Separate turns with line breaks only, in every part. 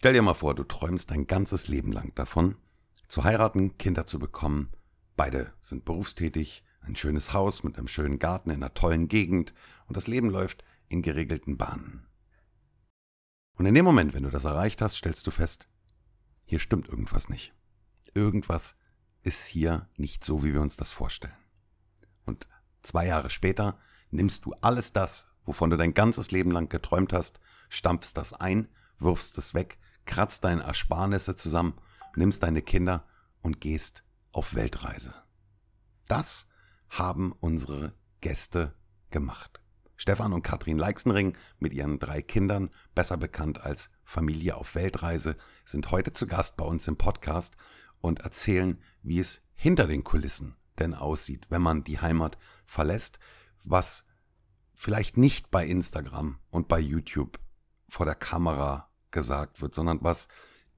Stell dir mal vor, du träumst dein ganzes Leben lang davon, zu heiraten, Kinder zu bekommen. Beide sind berufstätig, ein schönes Haus mit einem schönen Garten in einer tollen Gegend und das Leben läuft in geregelten Bahnen. Und in dem Moment, wenn du das erreicht hast, stellst du fest, hier stimmt irgendwas nicht. Irgendwas ist hier nicht so, wie wir uns das vorstellen. Und zwei Jahre später nimmst du alles das, wovon du dein ganzes Leben lang geträumt hast, stampfst das ein, wirfst es weg, kratzt deine Ersparnisse zusammen, nimmst deine Kinder und gehst auf Weltreise. Das haben unsere Gäste gemacht. Stefan und Katrin Leixenring mit ihren drei Kindern, besser bekannt als Familie auf Weltreise, sind heute zu Gast bei uns im Podcast und erzählen, wie es hinter den Kulissen denn aussieht, wenn man die Heimat verlässt, was vielleicht nicht bei Instagram und bei YouTube vor der Kamera gesagt wird, sondern was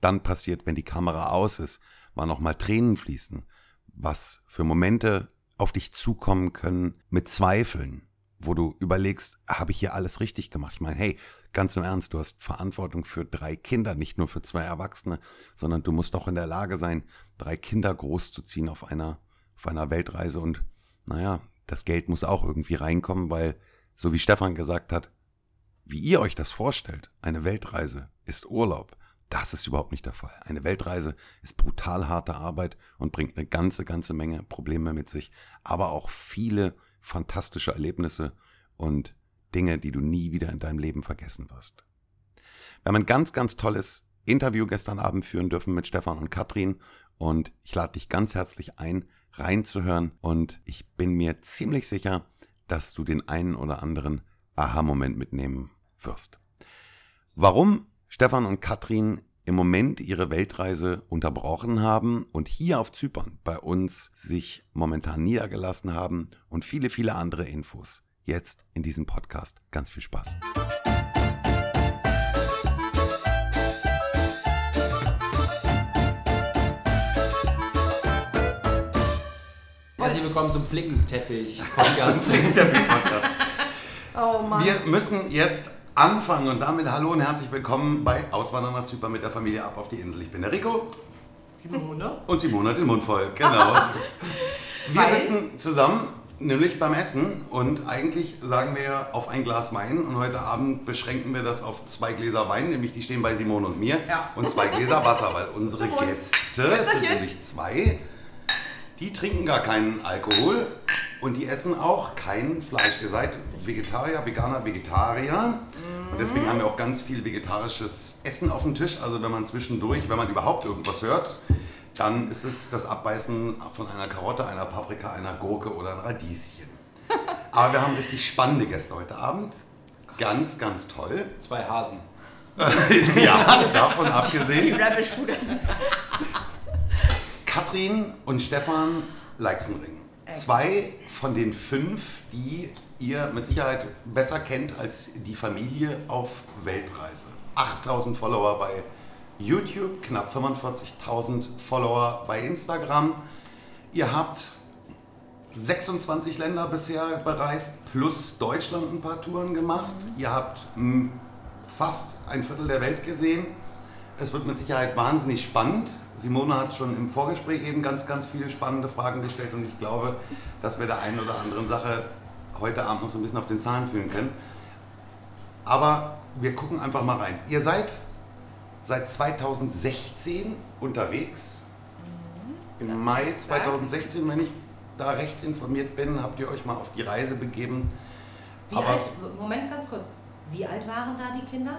dann passiert, wenn die Kamera aus ist, wann nochmal Tränen fließen, was für Momente auf dich zukommen können mit Zweifeln, wo du überlegst, habe ich hier alles richtig gemacht? Ich meine, hey, ganz im Ernst, du hast Verantwortung für drei Kinder, nicht nur für zwei Erwachsene, sondern du musst auch in der Lage sein, drei Kinder großzuziehen auf einer, auf einer Weltreise und naja, das Geld muss auch irgendwie reinkommen, weil, so wie Stefan gesagt hat, wie ihr euch das vorstellt, eine Weltreise ist Urlaub. Das ist überhaupt nicht der Fall. Eine Weltreise ist brutal harte Arbeit und bringt eine ganze, ganze Menge Probleme mit sich, aber auch viele fantastische Erlebnisse und Dinge, die du nie wieder in deinem Leben vergessen wirst. Wir haben ein ganz, ganz tolles Interview gestern Abend führen dürfen mit Stefan und Katrin und ich lade dich ganz herzlich ein, reinzuhören und ich bin mir ziemlich sicher, dass du den einen oder anderen Aha-Moment mitnehmen wirst. Warum Stefan und Katrin im Moment ihre Weltreise unterbrochen haben und hier auf Zypern bei uns sich momentan niedergelassen haben und viele, viele andere Infos. Jetzt in diesem Podcast. Ganz viel Spaß.
Herzlich willkommen zum Flickenteppich
Zum Flickenteppich-Podcast.
Oh Mann.
Wir müssen jetzt anfangen und damit hallo und herzlich willkommen bei Auswandern nach Zypern mit der Familie ab auf die Insel. Ich bin der Rico
Simone.
und Simone hat den Mund voll. Genau. Wir sitzen zusammen, nämlich beim Essen und eigentlich sagen wir auf ein Glas Wein und heute Abend beschränken wir das auf zwei Gläser Wein, nämlich die stehen bei Simone und mir
Ja.
und zwei Gläser Wasser, weil unsere. Gäste, es sind nämlich zwei, die trinken gar keinen Alkohol und die essen auch kein Fleisch. Ihr seid Vegetarier, Veganer, Vegetarier. Und deswegen haben wir auch ganz viel vegetarisches Essen auf dem Tisch. Also wenn man zwischendurch, wenn man überhaupt irgendwas hört, dann ist es das Abbeißen von einer Karotte, einer Paprika, einer Gurke oder ein Radieschen. Aber wir haben richtig spannende Gäste heute Abend. Ganz, ganz toll.
Zwei Hasen.
ja, davon
Die
abgesehen.
Rabbit Food.
Katrin und Stefan Leixenring. Zwei von den fünf, die ihr mit Sicherheit besser kennt als die Familie auf Weltreise. 8000 Follower bei YouTube, knapp 45.000 Follower bei Instagram. Ihr habt 26 Länder bisher bereist, plus Deutschland ein paar Touren gemacht. Ihr habt mh, fast ein Viertel der Welt gesehen. Es wird mit Sicherheit wahnsinnig spannend. Simone hat schon im Vorgespräch eben ganz, ganz viele spannende Fragen gestellt und ich glaube, dass wir der einen oder anderen Sache heute Abend noch so ein bisschen auf den Zahlen fühlen können. Aber wir gucken einfach mal rein. Ihr seid seit 2016 unterwegs. Im Mai 2016, wenn ich da recht informiert bin, habt ihr euch mal auf die Reise begeben.
Wie
Aber-
alt, Moment ganz kurz, wie alt waren da die Kinder?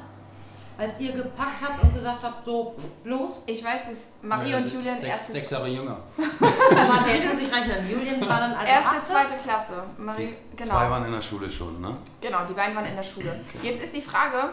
Als ihr gepackt habt und gesagt habt, so, los,
Ich weiß, dass Marie
Ja,
und
sechs-
Julian
sechs,
erste,
sechs Jahre jünger.
warte, jetzt muss ich rechnen. Julian war dann also
erste,
achte.
zweite Klasse. Marie,
Die
genau.
zwei waren in der Schule schon, ne?
Genau, die beiden waren in der Schule. Jetzt ist die Frage,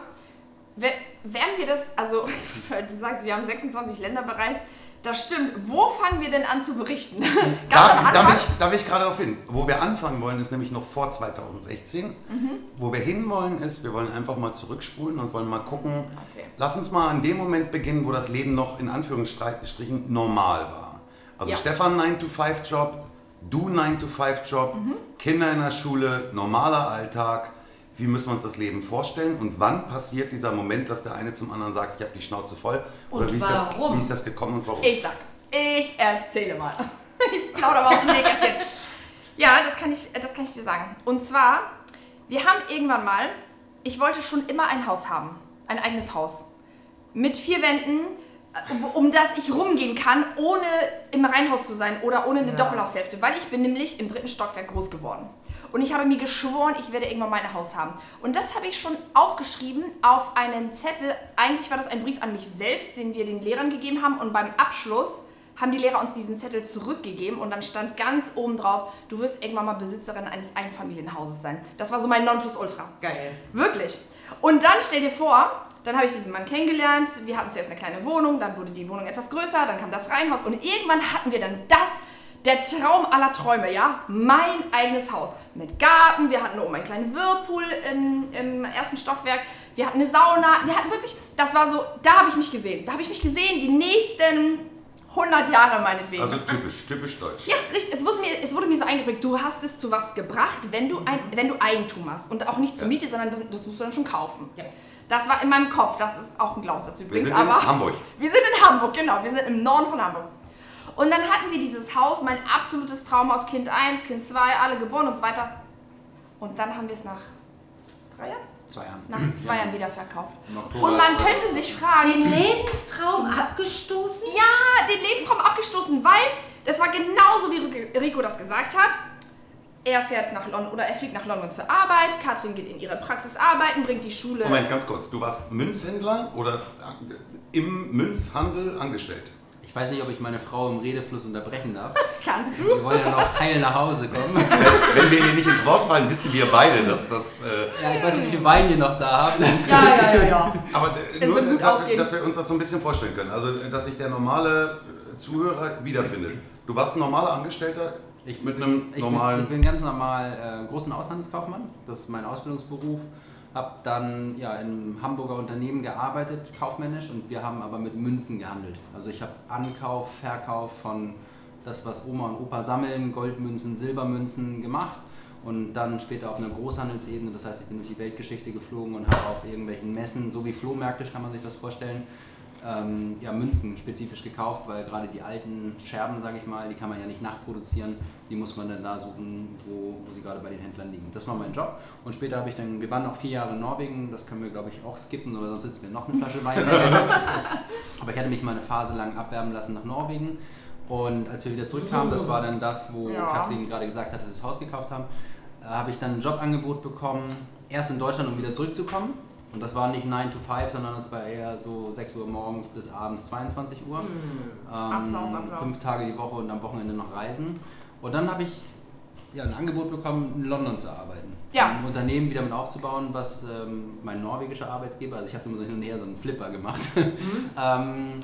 wer- werden wir das, also du sagst, wir haben 26 Länder bereist, das stimmt. Wo fangen wir denn an zu berichten?
Da, da, will ich, da will ich gerade darauf hin. Wo wir anfangen wollen, ist nämlich noch vor 2016.
Mhm.
Wo wir hinwollen, ist, wir wollen einfach mal zurückspulen und wollen mal gucken.
Okay.
Lass uns mal an dem Moment beginnen, wo das Leben noch in Anführungsstrichen normal war. Also
Ja.
Stefan 9-to-5-Job, du 9-to-5-Job,
Mhm.
Kinder in der Schule, normaler Alltag. Wie müssen wir uns das Leben vorstellen und wann passiert dieser Moment, dass der eine zum anderen sagt, ich habe die Schnauze voll? Oder
Und
wie, ist das,
warum?
wie ist das gekommen und warum?
Ich sag, ich erzähle mal. ich plaudere mal aus dem Nähkästchen. Ja, das kann, ich, das kann ich dir sagen. Und zwar, wir haben irgendwann mal, ich wollte schon immer ein Haus haben. Ein eigenes Haus. Mit vier Wänden, äh, um- um das ich rumgehen kann, ohne im Reihenhaus zu sein oder ohne eine
Ja.
Doppelhaushälfte. Weil ich bin nämlich im dritten Stockwerk groß geworden. Und ich habe mir geschworen, ich werde irgendwann mal ein Haus haben. Und das habe ich schon aufgeschrieben auf einen Zettel. Eigentlich war das ein Brief an mich selbst, den wir den Lehrern gegeben haben. Und beim Abschluss haben die Lehrer uns diesen Zettel zurückgegeben und dann stand ganz oben drauf, du wirst irgendwann mal Besitzerin eines Einfamilienhauses sein. Das war so mein Nonplusultra.
Geil.
Wirklich. Und dann stell dir vor, dann habe ich diesen Mann kennengelernt. Wir hatten zuerst eine kleine Wohnung, dann wurde die Wohnung etwas größer, dann kam das Reihenhaus und irgendwann hatten wir dann das, der Traum aller Träume, ja? Mein eigenes Haus. Mit Garten, wir hatten oben einen kleinen Whirlpool im, im ersten Stockwerk, wir hatten eine Sauna, wir hatten wirklich, das war so, da habe ich mich gesehen. Da habe ich mich gesehen, die nächsten 100 Jahre meinetwegen.
Also typisch, typisch deutsch.
Ja, richtig. Es wurde, mir, es wurde mir so eingeprägt, du hast es zu was gebracht, wenn du, ein, wenn du Eigentum hast. Und auch nicht zur Miete, sondern das musst du dann schon kaufen.
Ja.
Das war in meinem Kopf. Das ist auch ein Glaubenssatz
Wir
übrigens.
sind in
aber
Hamburg.
Wir sind in Hamburg, genau. Wir sind im Norden von Hamburg. Und dann hatten wir dieses Haus, mein absolutes Traumhaus, Kind 1, Kind 2, alle geboren und so weiter. Und dann haben wir es nach drei Jahren?
Zwei Jahren.
Nach zwei Jahren wieder verkauft. Und man könnte sich fragen,
Den Lebenstraum abgestoßen?
ja, den Lebensraum abgestoßen, weil das war genauso, wie Rico- das gesagt hat. Er fährt nach London oder er fliegt nach London zur Arbeit. Katrin geht in ihre Praxis arbeiten, bringt die Schule.
Moment, ganz kurz. Du warst Münzhändler oder im Münzhandel angestellt?
Ich weiß nicht, ob ich meine Frau im Redefluss unterbrechen darf.
Kannst du?
Wir wollen ja noch heil nach Hause kommen.
Wenn wir hier nicht ins Wort fallen, wissen wir beide, dass das. Äh,
Ja, ich weiß nicht, wie viel Wein wir noch da haben.
Ja, ja, ja, ja.
aber äh,
Es
nur,
wird gut
dass, wir, dass wir uns das so ein bisschen vorstellen können. Also, äh, dass sich der normale äh, Zuhörer wiederfindet. Du warst ein normaler Angestellter
Ich
mit
bin-
einem
ich
normalen.
Bin, ich bin ganz normal äh, Groß- und Auslandskaufmann. Das ist mein Ausbildungsberuf. Habe dann ja, in einem Hamburger Unternehmen gearbeitet, kaufmännisch, und wir haben aber mit Münzen gehandelt. Also ich habe Ankauf, Verkauf von das, was Oma und Opa sammeln, Goldmünzen, Silbermünzen gemacht. Und dann später auf einer Großhandelsebene, das heißt, ich bin durch die Weltgeschichte geflogen und habe auf irgendwelchen Messen, so wie Flohmärkte kann man sich das vorstellen, ähm, ja, Münzen spezifisch gekauft, weil gerade die alten Scherben, sage ich mal, die kann man ja nicht nachproduzieren, die muss man dann da suchen, wo, wo sie gerade bei den Händlern liegen. Das war mein Job und später habe ich dann, wir waren auch vier Jahre in Norwegen, das können wir glaube ich auch skippen oder sonst sitzen wir noch eine Flasche Wein. Aber ich hatte mich mal eine Phase lang abwerben lassen nach Norwegen und als wir wieder zurückkamen, das war dann das, wo
Ja.
Katrin gerade gesagt hat, dass wir das Haus gekauft haben, äh, habe ich dann ein Jobangebot bekommen, erst in Deutschland, um wieder zurückzukommen. Und das war nicht 9 to 5, sondern das war eher so 6 Uhr morgens bis abends 22 Uhr. Ähm,
Applaus, Applaus.
Fünf Tage die Woche und am Wochenende noch reisen. Und dann habe ich ja, ein Angebot bekommen, in London zu arbeiten.
Ja.
Ein Unternehmen wieder mit aufzubauen, was ähm, mein norwegischer Arbeitgeber, also ich habe immer so hin und her so einen Flipper gemacht, ähm,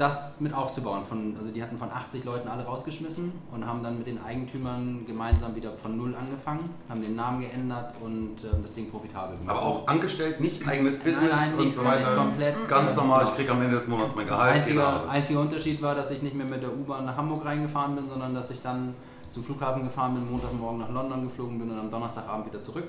das mit aufzubauen. Von, also die hatten von 80 Leuten alle rausgeschmissen und haben dann mit den Eigentümern gemeinsam wieder von Null angefangen, haben den Namen geändert und ähm, das Ding profitabel gemacht.
Aber auch angestellt, nicht eigenes Business
nein,
und
nicht,
so weiter.
komplett.
Ganz normal,
genau.
ich kriege am Ende des Monats mein Gehalt.
Einziger,
Hause.
einziger Unterschied war, dass ich nicht mehr mit der U-Bahn nach Hamburg reingefahren bin, sondern dass ich dann zum Flughafen gefahren bin, Montagmorgen nach London geflogen bin und am Donnerstagabend wieder zurück.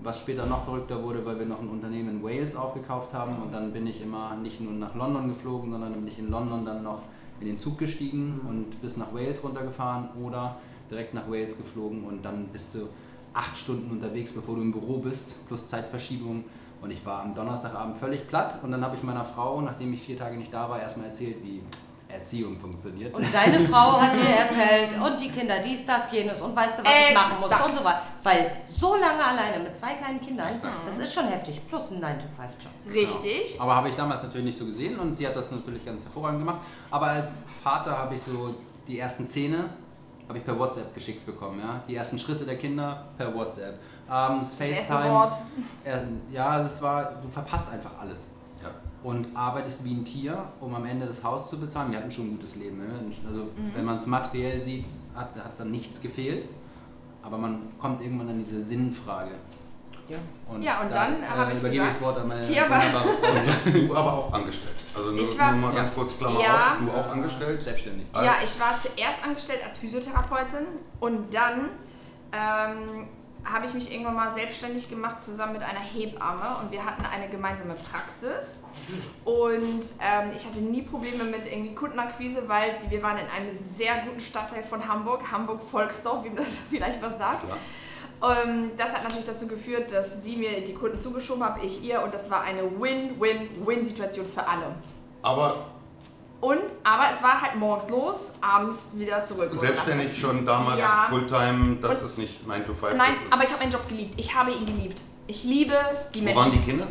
Was später noch verrückter wurde, weil wir noch ein Unternehmen in Wales aufgekauft haben und dann bin ich immer nicht nur nach London geflogen, sondern bin ich in London dann noch in den Zug gestiegen und bis nach Wales runtergefahren oder direkt nach Wales geflogen und dann bist du acht Stunden unterwegs, bevor du im Büro bist, plus Zeitverschiebung. Und ich war am Donnerstagabend völlig platt und dann habe ich meiner Frau, nachdem ich vier Tage nicht da war, erstmal erzählt, wie Erziehung funktioniert.
Und deine Frau hat dir erzählt, und die Kinder dies, das, jenes, und weißt du, was ich machen muss
Exakt.
und so weiter. Weil so lange alleine mit zwei kleinen Kindern,
Exakt.
das ist schon heftig. Plus ein 9-to-5-Job.
Richtig.
Aber habe ich damals natürlich nicht so gesehen und sie hat das natürlich ganz hervorragend gemacht. Aber als Vater habe ich so die ersten Zähne habe ich per WhatsApp geschickt bekommen. Ja? Die ersten Schritte der Kinder per WhatsApp. Abends
Das erste
FaceTime.
Wort.
Äh, Ja, das war, du verpasst einfach alles. Und arbeitest wie ein Tier, um am Ende das Haus zu bezahlen. Wir hatten schon ein gutes Leben. Ne? Also
Mhm.
wenn man es materiell sieht, hat es dann nichts gefehlt. Aber man kommt irgendwann an diese Sinnfrage.
Ja.
Und
Ja, und
da,
dann
äh,
habe ich
übergebe ich das
gesagt-
Wort an meine
Ja.
Du aber auch angestellt. Also nur,
Ich war-
nur mal ganz
Ja.
kurz Klammer
Ja.
auf, du auch angestellt.
Selbstständig.
Ja, ich war zuerst angestellt als Physiotherapeutin und dann ähm, habe ich mich irgendwann mal selbstständig gemacht zusammen mit einer Hebamme und wir hatten eine gemeinsame Praxis. Und ähm, ich hatte nie Probleme mit irgendwie Kundenakquise, weil wir waren in einem sehr guten Stadtteil von Hamburg, Hamburg-Volksdorf, wie man das vielleicht was sagt. Ähm, das hat natürlich dazu geführt, dass sie mir die Kunden zugeschoben hat, ich ihr und das war eine Win-Win-Win-Situation für alle.
Aber
Und, aber es war halt morgens los, abends wieder zurück.
selbstständig schon damals,
Ja.
Fulltime, das
Und-
ist nicht 9 to 5.
Nein, aber ich habe meinen Job geliebt. Ich habe ihn geliebt. Ich liebe die
Wo
Menschen.
waren die Kinder?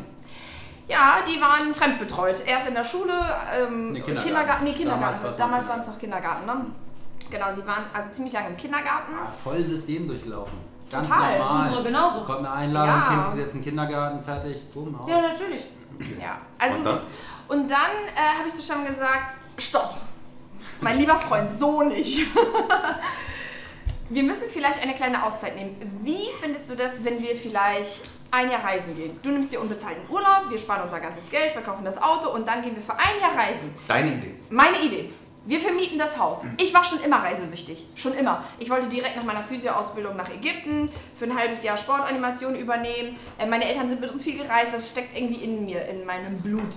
Ja, die waren fremdbetreut. Erst in der Schule, ähm,
Nee, Kindergarten.
Kindergarten. Nee, Kindergarten.
Damals
waren es noch Kindergarten, ne? Genau, sie waren also ziemlich lange im Kindergarten.
Ah, voll System durchlaufen. Ganz
Total.
normal.
Unsere genauso.
Kommt eine Einladung,
Ja.
Kind ist jetzt im Kindergarten, fertig, bumm, aus.
Ja, natürlich.
Ja, also
Und
so,
dann?
Und dann äh, habe ich zu Stamm gesagt, stopp, mein lieber Freund, so nicht. wir müssen vielleicht eine kleine Auszeit nehmen. Wie findest du das, wenn wir vielleicht ein Jahr reisen gehen? Du nimmst dir unbezahlten Urlaub, wir sparen unser ganzes Geld, verkaufen das Auto und dann gehen wir für ein Jahr reisen.
Deine Idee.
Meine Idee. Wir vermieten das Haus. Ich war schon immer reisesüchtig. Schon immer. Ich wollte direkt nach meiner Physio-Ausbildung nach Ägypten, für ein halbes Jahr Sportanimation übernehmen. Äh, Meine Eltern sind mit uns viel gereist. Das steckt irgendwie in mir, in meinem Blut.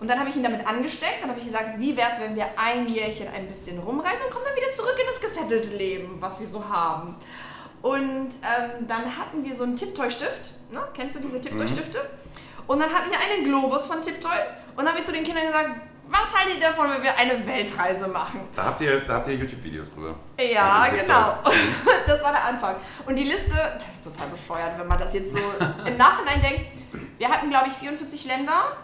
Und dann habe ich ihn damit angesteckt. Dann habe ich gesagt, wie wäre es, wenn wir ein Jährchen ein bisschen rumreisen und kommen dann wieder zurück in das gesettelte Leben, was wir so haben. Und ähm, dann hatten wir so einen Tipptoy-Stift. Ne? Kennst du diese Tipptoy-Stifte? Und dann hatten wir einen Globus von Tipptoy. Und dann haben wir zu den Kindern gesagt, was haltet ihr davon, wenn wir eine Weltreise machen?
Da habt ihr, da habt ihr YouTube-Videos drüber.
Ja, genau.
Tipptoy.
Das war der Anfang. Und die Liste, das ist total bescheuert, wenn man das jetzt so im Nachhinein denkt. Wir hatten, glaube ich, 44 Länder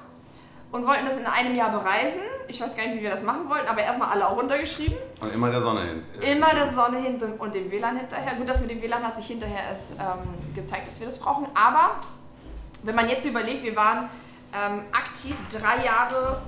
und wollten das in einem Jahr bereisen. Ich weiß gar nicht, wie wir das machen wollten, aber erstmal alle auch runtergeschrieben.
Und immer der Sonne hin.
Immer der Sonne hinten und dem WLAN hinterher. Gut, das mit dem WLAN hat sich hinterher erst ähm, gezeigt, dass wir das brauchen. Aber wenn man jetzt überlegt, wir waren ähm, aktiv drei Jahre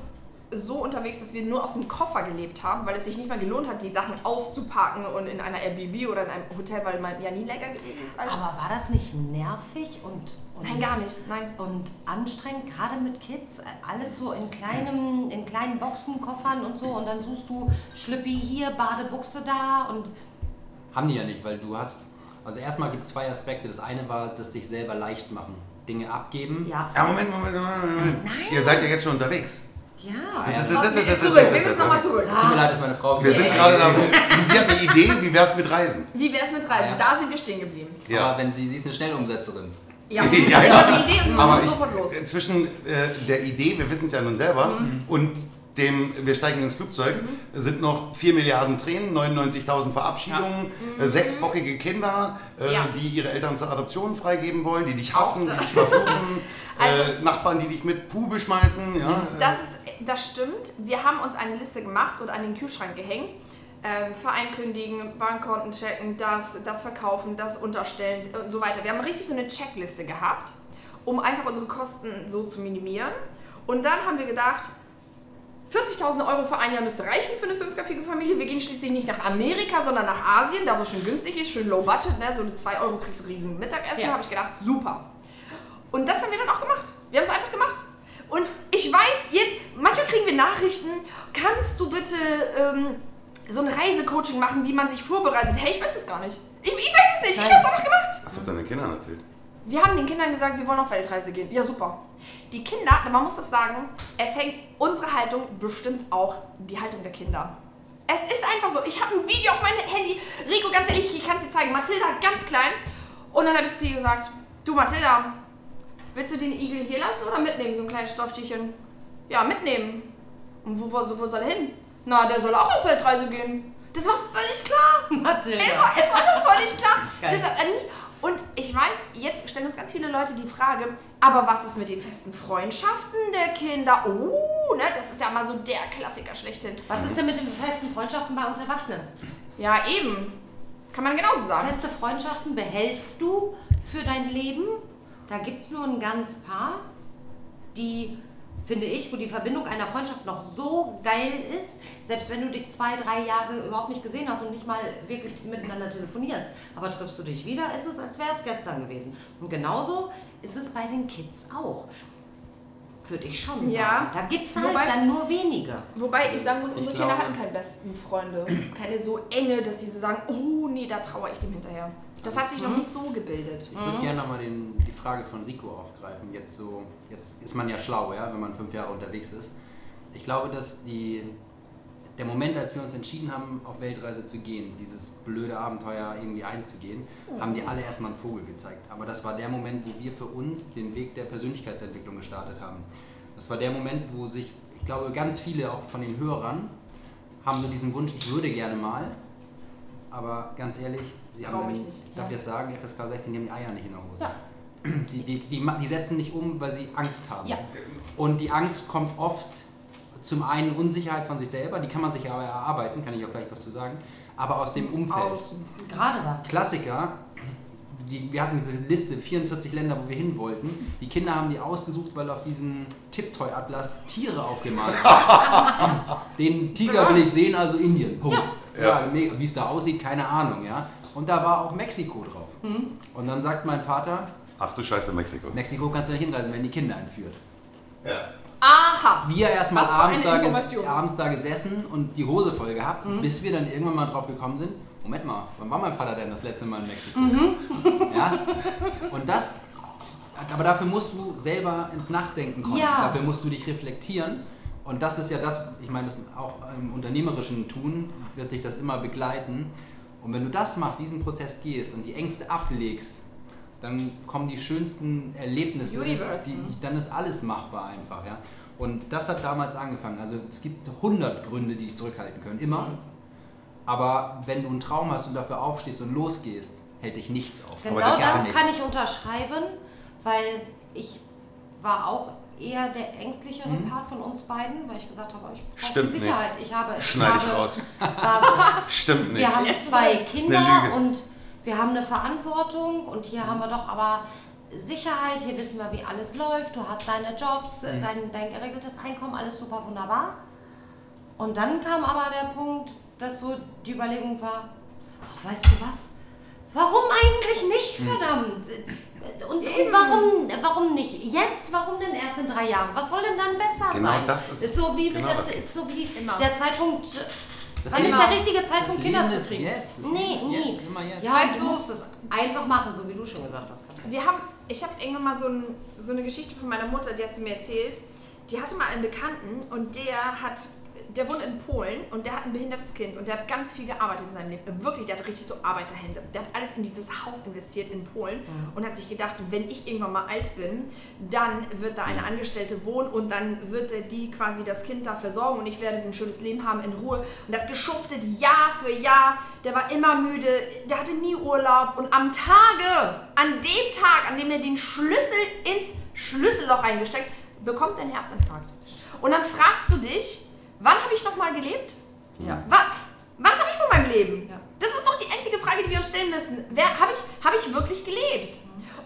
so unterwegs, dass wir nur aus dem Koffer gelebt haben, weil es sich nicht mal gelohnt hat, die Sachen auszupacken und in einer Airbnb oder in einem Hotel, weil man ja nie lecker gewesen ist. Als
Aber war das nicht nervig und, und
Nein, gar nicht. Nein.
Und anstrengend, gerade mit Kids, alles so in kleinem, in kleinen Boxen, Koffern und so und dann suchst du Schlippi hier, Badebuchse da und
Haben die ja nicht, weil du hast. Also erstmal gibt es zwei Aspekte. Das eine war das sich selber leicht machen. Dinge abgeben.
ja.
Ja, Moment, Moment, Moment. Moment. Ihr seid ja jetzt schon unterwegs.
Ja.
Zurück, wir müssen nochmal zurück.
Tut mir leid, dass meine Frau
Wir sind gerade da. Sie hat eine Idee, wie wär's mit Reisen?
Wie wäre es mit Reisen?
Ja.
Da sind wir stehen geblieben.
Ja.
Aber wenn sie, sie ist eine Schnellumsetzerin.
Ja,
Ja,
ich
ja.
habe eine Idee und wir
Aber ich,
sofort los.
zwischen äh, der Idee, wir wissen es ja nun selber, und dem, wir steigen ins Flugzeug, sind noch 4 Milliarden Tränen, 99.000 Verabschiedungen, äh, sechs bockige Kinder, äh,
Ja.
die ihre Eltern zur Adoption freigeben wollen, die dich hassen, die dich verfluchen,
Also-
äh, Nachbarn, die dich mit Puh beschmeißen. Ja, äh,
Das, ist, das stimmt. Wir haben uns eine Liste gemacht und an den Kühlschrank gehängt. Ähm, Verein kündigen, Bankkonten checken, das, das verkaufen, das unterstellen und so weiter. Wir haben richtig so eine Checkliste gehabt, um einfach unsere Kosten so zu minimieren. Und dann haben wir gedacht, 40.000 Euro für ein Jahr müsste reichen für eine fünfköpfige Familie. Wir gehen schließlich nicht nach Amerika, sondern nach Asien, da wo es schön günstig ist, schön low budget. Ne? So eine 2 Euro kriegst du riesen Mittagessen.
Ja.
Da habe ich gedacht, super. Und das haben wir dann auch gemacht. Wir haben es einfach gemacht. Und ich weiß jetzt, manchmal kriegen wir Nachrichten, kannst du bitte ähm, so ein Reisecoaching machen, wie man sich vorbereitet? Hey, ich weiß es gar nicht. Ich, ich weiß es nicht, ich habe es einfach gemacht.
Was habt ihr deinen Kindern erzählt?
Wir haben den Kindern gesagt, wir wollen auf Weltreise gehen. Ja, super. Die Kinder, man muss das sagen, es hängt, unsere Haltung bestimmt auch die Haltung der Kinder. Es ist einfach so. Ich habe ein Video auf meinem Handy. Rico, ganz ehrlich, ich kann es dir zeigen. Mathilda, ganz klein. Und dann habe ich zu ihr gesagt, du Mathilda, willst du den Igel hier lassen oder mitnehmen, so ein kleines Stofftierchen? Ja, mitnehmen. Und wo, wo, wo soll er hin? Na, der soll auch auf Weltreise gehen. Das war völlig klar. Es
Mathilda.
war, es war völlig klar.
Geil.
Das, und ich weiß, jetzt stellen uns ganz viele Leute die Frage, aber was ist mit den festen Freundschaften der Kinder? Oh, ne, das ist ja mal so der Klassiker schlechthin.
Was ist denn mit den festen Freundschaften bei uns Erwachsenen?
Ja, eben. Kann man genauso sagen.
Feste Freundschaften behältst du für dein Leben. Da gibt es nur ein ganz paar, die, finde ich, wo die Verbindung einer Freundschaft noch so geil ist, selbst wenn du dich zwei, drei Jahre überhaupt nicht gesehen hast und nicht mal wirklich miteinander telefonierst. Aber triffst du dich wieder, ist es, als wäre es gestern gewesen. Und genauso ist es bei den Kids auch. würde ich schon sagen.
Ja.
Da gibt es halt
Wobei-
dann nur wenige.
Wobei ich sagen muss,
Ich
unsere Kinder hatten keine besten Freunde. Keine so enge, dass die so sagen, oh nee, da trauere ich dem hinterher. Das hat sich noch nicht so gebildet.
Ich würde gerne nochmal die Frage von Rico aufgreifen. Jetzt, so, jetzt ist man ja schlau, ja, wenn man fünf Jahre unterwegs ist. Ich glaube, dass die, der Moment, als wir uns entschieden haben, auf Weltreise zu gehen, dieses blöde Abenteuer irgendwie einzugehen, haben die alle erstmal einen Vogel gezeigt. Aber das war der Moment, wo wir für uns den Weg der Persönlichkeitsentwicklung gestartet haben. Das war der Moment, wo sich, ich glaube, ganz viele auch von den Hörern haben so diesen Wunsch, ich würde gerne mal, aber ganz ehrlich, sie haben
mich nicht.
darf ich das sagen, FSK 16, die haben die Eier nicht in der Hose.
Ja.
Die, die, die, die setzen nicht um, weil sie Angst haben.
Ja.
Und die Angst kommt oft zum einen Unsicherheit von sich selber, die kann man sich aber erarbeiten, kann ich auch gleich was zu sagen, aber aus dem Umfeld.
Außen.
Gerade da.
Klassiker, die, wir hatten diese Liste, 44 Länder, wo wir hin wollten. Die Kinder haben die ausgesucht, weil auf diesem Tiptoy-Atlas Tiere aufgemalt waren. Den Tiger will ich sehen, also Indien. Punkt. Ja. mega. Wie es da aussieht, keine Ahnung. ja. Und da war auch Mexiko drauf. Und dann sagt mein Vater,
Ach du Scheiße, Mexiko.
Mexiko kannst du nicht hinreisen, wenn die Kinder entführt.
Ja.
Aha!
Wir erstmal abends, da abends da gesessen und die Hose voll gehabt, bis wir dann irgendwann mal drauf gekommen sind, Moment mal, wann war mein Vater denn das letzte Mal in Mexiko? Ja? Und das, aber dafür musst du selber ins Nachdenken kommen.
Ja.
Dafür musst du dich reflektieren. Und das ist ja das, ich meine, das auch im unternehmerischen Tun wird dich das immer begleiten. Und wenn du das machst, diesen Prozess gehst und die Ängste ablegst, dann kommen die schönsten Erlebnisse.
Universe,
Die,
ne?
dann ist alles machbar einfach, ja. Und das hat damals angefangen. Also es gibt 100 Gründe, die dich zurückhalten können, immer. Aber wenn du einen Traum hast und dafür aufstehst und losgehst, hält dich nichts auf.
Genau das
nichts.
kann ich unterschreiben, weil ich war auch eher der ängstlichere
Mhm.
Part von uns beiden, weil ich gesagt habe, ich brauche
Stimmt
die Sicherheit. Ich habe,
Schneide ich
habe,
raus.
War so.
Stimmt nicht.
Wir haben zwei Kinder und wir haben eine Verantwortung und hier haben wir doch aber Sicherheit, hier wissen wir, wie alles läuft, du hast deine Jobs,
Mhm.
dein, dein geregeltes Einkommen, alles super wunderbar. Und dann kam aber der Punkt, dass so die Überlegung war, ach weißt du was, warum eigentlich nicht,
Mhm.
Und, und warum, warum nicht jetzt? Warum denn erst in drei Jahren? Was soll denn dann besser
Genau
sein?
das ist-
so wie,
genau das ist-
ist so wie
Immer.
der Zeitpunkt,
Das
wann ist der richtige
das
Zeitpunkt, Kinder
Leben
zu
ist
kriegen?
jetzt. Das
nee,
ist
nie.
jetzt, immer jetzt.
Ja,
Weißt
du
du-
musst es einfach machen, so wie du schon gesagt hast, Katrin.
Wir haben, ich habe irgendwann mal so, ein, so eine Geschichte von meiner Mutter, die hat sie mir erzählt. Die hatte mal einen Bekannten und der hat, der wohnt in Polen und der hat ein behindertes Kind und der hat ganz viel gearbeitet in seinem Leben. Wirklich, der hat richtig so Arbeiterhände. Der hat alles in dieses Haus investiert in Polen und hat sich gedacht, wenn ich irgendwann mal alt bin, dann wird da eine Angestellte wohnen und dann wird die quasi das Kind da versorgen und ich werde ein schönes Leben haben in Ruhe. Und der hat geschuftet Jahr für Jahr. Der war immer müde, der hatte nie Urlaub und am Tage, an dem Tag, an dem er den Schlüssel ins Schlüsselloch reingesteckt, bekommt er einen Herzinfarkt. Und dann fragst du dich, wann habe ich noch mal gelebt?
Ja.
Wa was habe ich von meinem Leben?
Ja.
Das ist doch die einzige Frage, die wir uns stellen müssen. Habe ich, hab ich wirklich gelebt?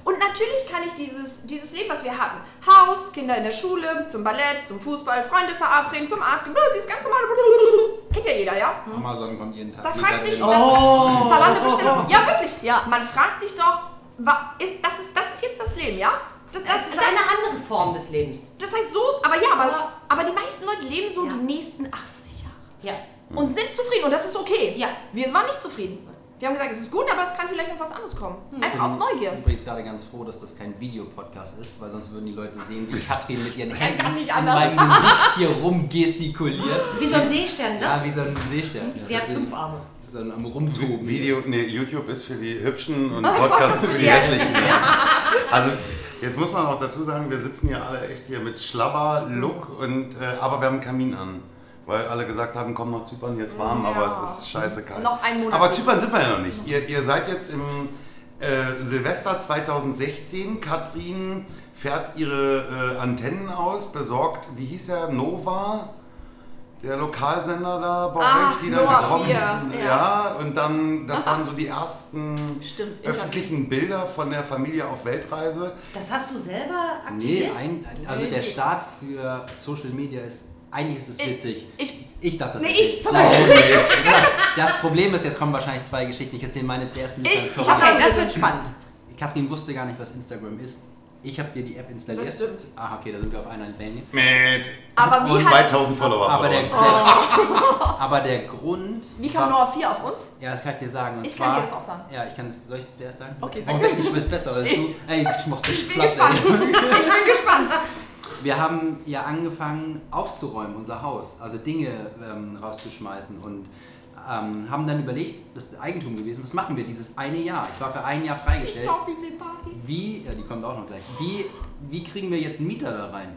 Und natürlich kann ich dieses, dieses Leben, was wir hatten, Haus, Kinder in der Schule, zum Ballett, zum Fußball, Freunde verabreden, zum Arzt, dieses ganz normale, kennt ja jeder, ja?
Amazon kommt jeden Tag.
Da fragt sich, oh. Zalando-Bestellung. Ja, wirklich.
Ja.
Man fragt sich doch, ist, das, ist, das ist jetzt das Leben, ja? Das,
Das ist eine andere Form des Lebens.
das heißt so, aber ja, aber, aber die meisten Leute leben so
Ja.
die nächsten 80 Jahre
Ja.
und sind zufrieden und das ist okay.
Ja.
Wir waren nicht zufrieden. Wir haben gesagt, es ist gut, aber es kann vielleicht noch was anderes kommen. Einfach aus Neugier.
Ich bin übrigens gerade ganz froh, dass das kein Videopodcast ist, weil sonst würden die Leute sehen, wie Katrin mit ihren Händen in meinem Gesicht hier rumgestikuliert.
Wie so ein Seestern, ne?
Ja, wie so ein Seestern. Ja,
Sie hat
das
fünf Arme.
Ist dann am Rumtoben.
Video, nee, YouTube ist für die Hübschen und Podcast ist für die Hässlichen. Also, jetzt muss man auch dazu sagen, wir sitzen hier alle echt hier mit Schlabber-Look, und, äh, aber wir haben einen Kamin an. Weil alle gesagt haben, komm nach Zypern, hier ist warm,
Ja.
aber es ist scheiße kalt.
Noch einen Monat.
Aber Zypern sind wir ja noch nicht. Ihr, ihr seid jetzt im äh, Silvester 2016. Katrin fährt ihre äh, Antennen aus, besorgt, wie hieß er, Nova? Der Lokalsender da bei
Ah,
euch, die dann gekommen
4,
ja.
ja.
und dann, das waren so die ersten
Stimmt,
öffentlichen Bilder von der Familie auf Weltreise.
Das hast du selber
Nee,
aktiviert?
ein, also der Start für Social Media ist, eigentlich ist es
Ich-
witzig.
ich-
ich darf das
Nee,
erzählen.
ich- pass
Nein, Das Problem ist, jetzt kommen wahrscheinlich zwei Geschichten. Ich erzähle meine zuerst.
Ich- ich
Okay, das wird spannend.
Katrin wusste gar nicht, was Instagram ist. Ich habe dir die App installiert.
Das stimmt.
Ah, okay, da sind wir auf einer Wellenlänge.
Mit
Aber wie
und
hat-
2000 Follower
Aber der, der, aber der Grund.
Wie kam Noah 4 auf uns?
Ja, das kann ich dir sagen. Und
Ich
zwar,
kann dir das auch sagen.
Ja, ich kann es. Soll ich es zuerst sagen?
Okay,
sag
sag.
Ich weiß besser als du. Ey, ich dich
Ich bin
platt,
gespannt. Ich bin gespannt.
Wir haben ja angefangen aufzuräumen, unser Haus, also Dinge ähm, rauszuschmeißen und ähm, haben dann überlegt, das ist Eigentum gewesen, was machen wir dieses eine Jahr? Ich war für ein Jahr freigestellt. Wie, ja, die kommt auch noch gleich. Wie, wie kriegen wir jetzt einen Mieter da rein?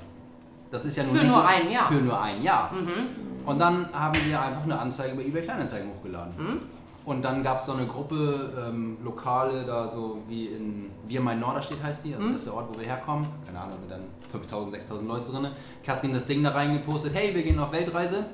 Das ist ja nun
Für nur
so,
ein Jahr. Mhm.
Für nur ein Jahr. Und dann haben wir einfach eine Anzeige bei eBay Kleinanzeigen hochgeladen.
Mhm.
Und dann gab es so eine Gruppe ähm, Lokale, da so wie in Wir mein Norderstedt heißt die, also
Mhm.
das ist der Ort, wo wir herkommen. Keine Ahnung, sind dann 5000, 6000 Leute drin. Katrin das Ding da reingepostet, hey, wir gehen auf Weltreise,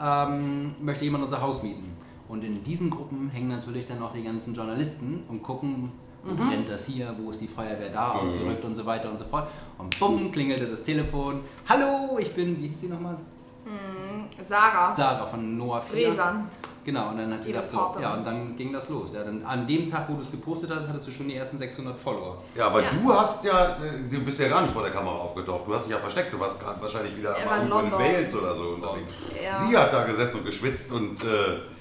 ähm, möchte jemand unser Haus mieten. Und in diesen Gruppen hängen natürlich dann auch die ganzen Journalisten und gucken, wo
Mhm.
brennt das hier, wo ist die Feuerwehr da ausgerückt und so weiter und so fort. Und bumm, klingelte das Telefon. Hallo, ich bin, wie hieß die nochmal?
Sarah.
Sarah von Noah 4.
Bresan.
Genau, und dann hat sie gedacht, so, ja, und dann ging das los. Ja, dann an dem Tag, wo du es gepostet hast, hattest du schon die ersten 600 Follower.
Ja, aber
Ja.
du hast ja, äh, du bist ja gar nicht vor der Kamera aufgetaucht. Du hast dich ja versteckt. Du warst gerade wahrscheinlich wieder
Er war in
irgendwo in
London.
Wales oder so unterwegs.
Ja.
Sie hat da gesessen und geschwitzt und äh,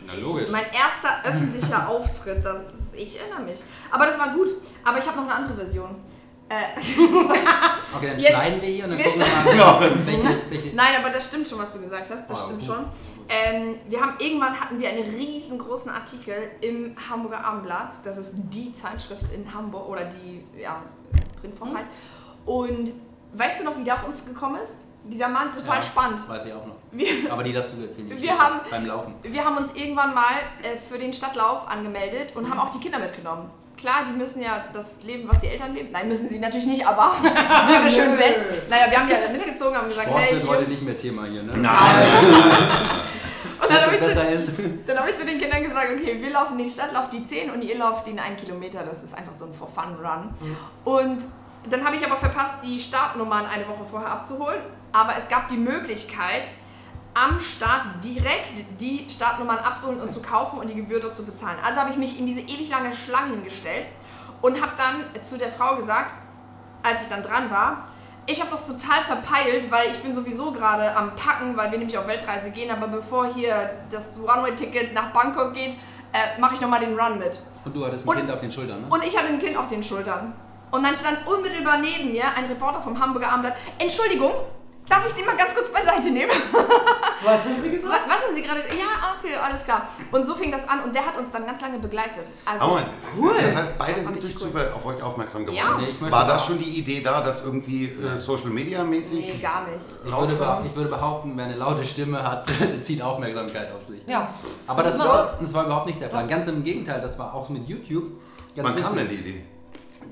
Na logisch.
Mein erster öffentlicher Auftritt, das ist, ich erinnere mich. Aber das war gut. Aber ich habe noch eine andere Version. Äh,
Okay, dann
Jetzt-
schneiden wir hier und dann
Wir
gucken wir mal,
Ja.
welche, welche.
nein, aber das stimmt schon, was du gesagt hast. Das
Ah,
stimmt
gut.
schon. Ähm, wir haben irgendwann hatten wir einen riesengroßen Artikel im Hamburger Abendblatt. Das ist die Zeitschrift in Hamburg oder die ja, Printform halt. Und weißt du noch, wie der auf uns gekommen ist? Dieser Mann, total
Ja,
spannend.
Weiß ich auch noch.
Wir,
Aber die darfst du erzählen.
Wir haben-
Beim Laufen.
Wir haben uns irgendwann mal äh, für den Stadtlauf angemeldet und haben auch die Kinder mitgenommen. Klar, die müssen ja das leben, was die Eltern leben. Nein, müssen sie natürlich nicht, aber wäre schön wenn. Naja, wir haben die halt mitgezogen, haben gesagt,
Sport
hey,
wird
hier.
heute nicht mehr Thema hier, ne?
Habe
Besser, besser ist.
dann hab ich zu den Kindern gesagt, okay, wir laufen den Stadtlauf die 10 und ihr lauft den 1 Kilometer. Das ist einfach so ein For-Fun-Run. Und dann habe ich aber verpasst, die Startnummern eine Woche vorher abzuholen. Aber es gab die Möglichkeit, am Start direkt die Startnummern abzuholen und zu kaufen und die Gebühr dort zu bezahlen. Also habe ich mich in diese ewig lange Schlange hingestellt und habe dann zu der Frau gesagt, als ich dann dran war, ich habe das total verpeilt, weil ich bin sowieso gerade am Packen, weil wir nämlich auf Weltreise gehen, aber bevor hier das Runway-Ticket nach Bangkok geht, äh, mache ich nochmal den Run mit.
Und du hattest ein
Und-
Kind auf den Schultern, ne?
Und ich hatte ein Kind auf den Schultern. Und dann stand unmittelbar neben mir ein Reporter vom Hamburger Abendblatt. Entschuldigung, darf ich Sie mal ganz kurz beiseite nehmen?
Was haben Sie gesagt?
Was, was haben Sie gerade? Ja, okay, alles klar. Und so fing das an und der hat uns dann ganz lange begleitet. Also,
Aber
cool.
Das heißt, beide
Das
sind durch
richtig cool.
Zufall auf euch aufmerksam geworden.
Ja.
Nee, ich möchte
War das
auch-
schon die Idee da, das irgendwie äh, Social Media mäßig?
Nee, gar nicht.
Ich würde, ich würde behaupten, wer eine laute Stimme hat, zieht Aufmerksamkeit auf sich.
Ja.
Aber das
immer
war, das war überhaupt nicht der Plan. Ganz im Gegenteil, das war auch mit YouTube. Ganz
Wann kam
witzig.
denn die Idee?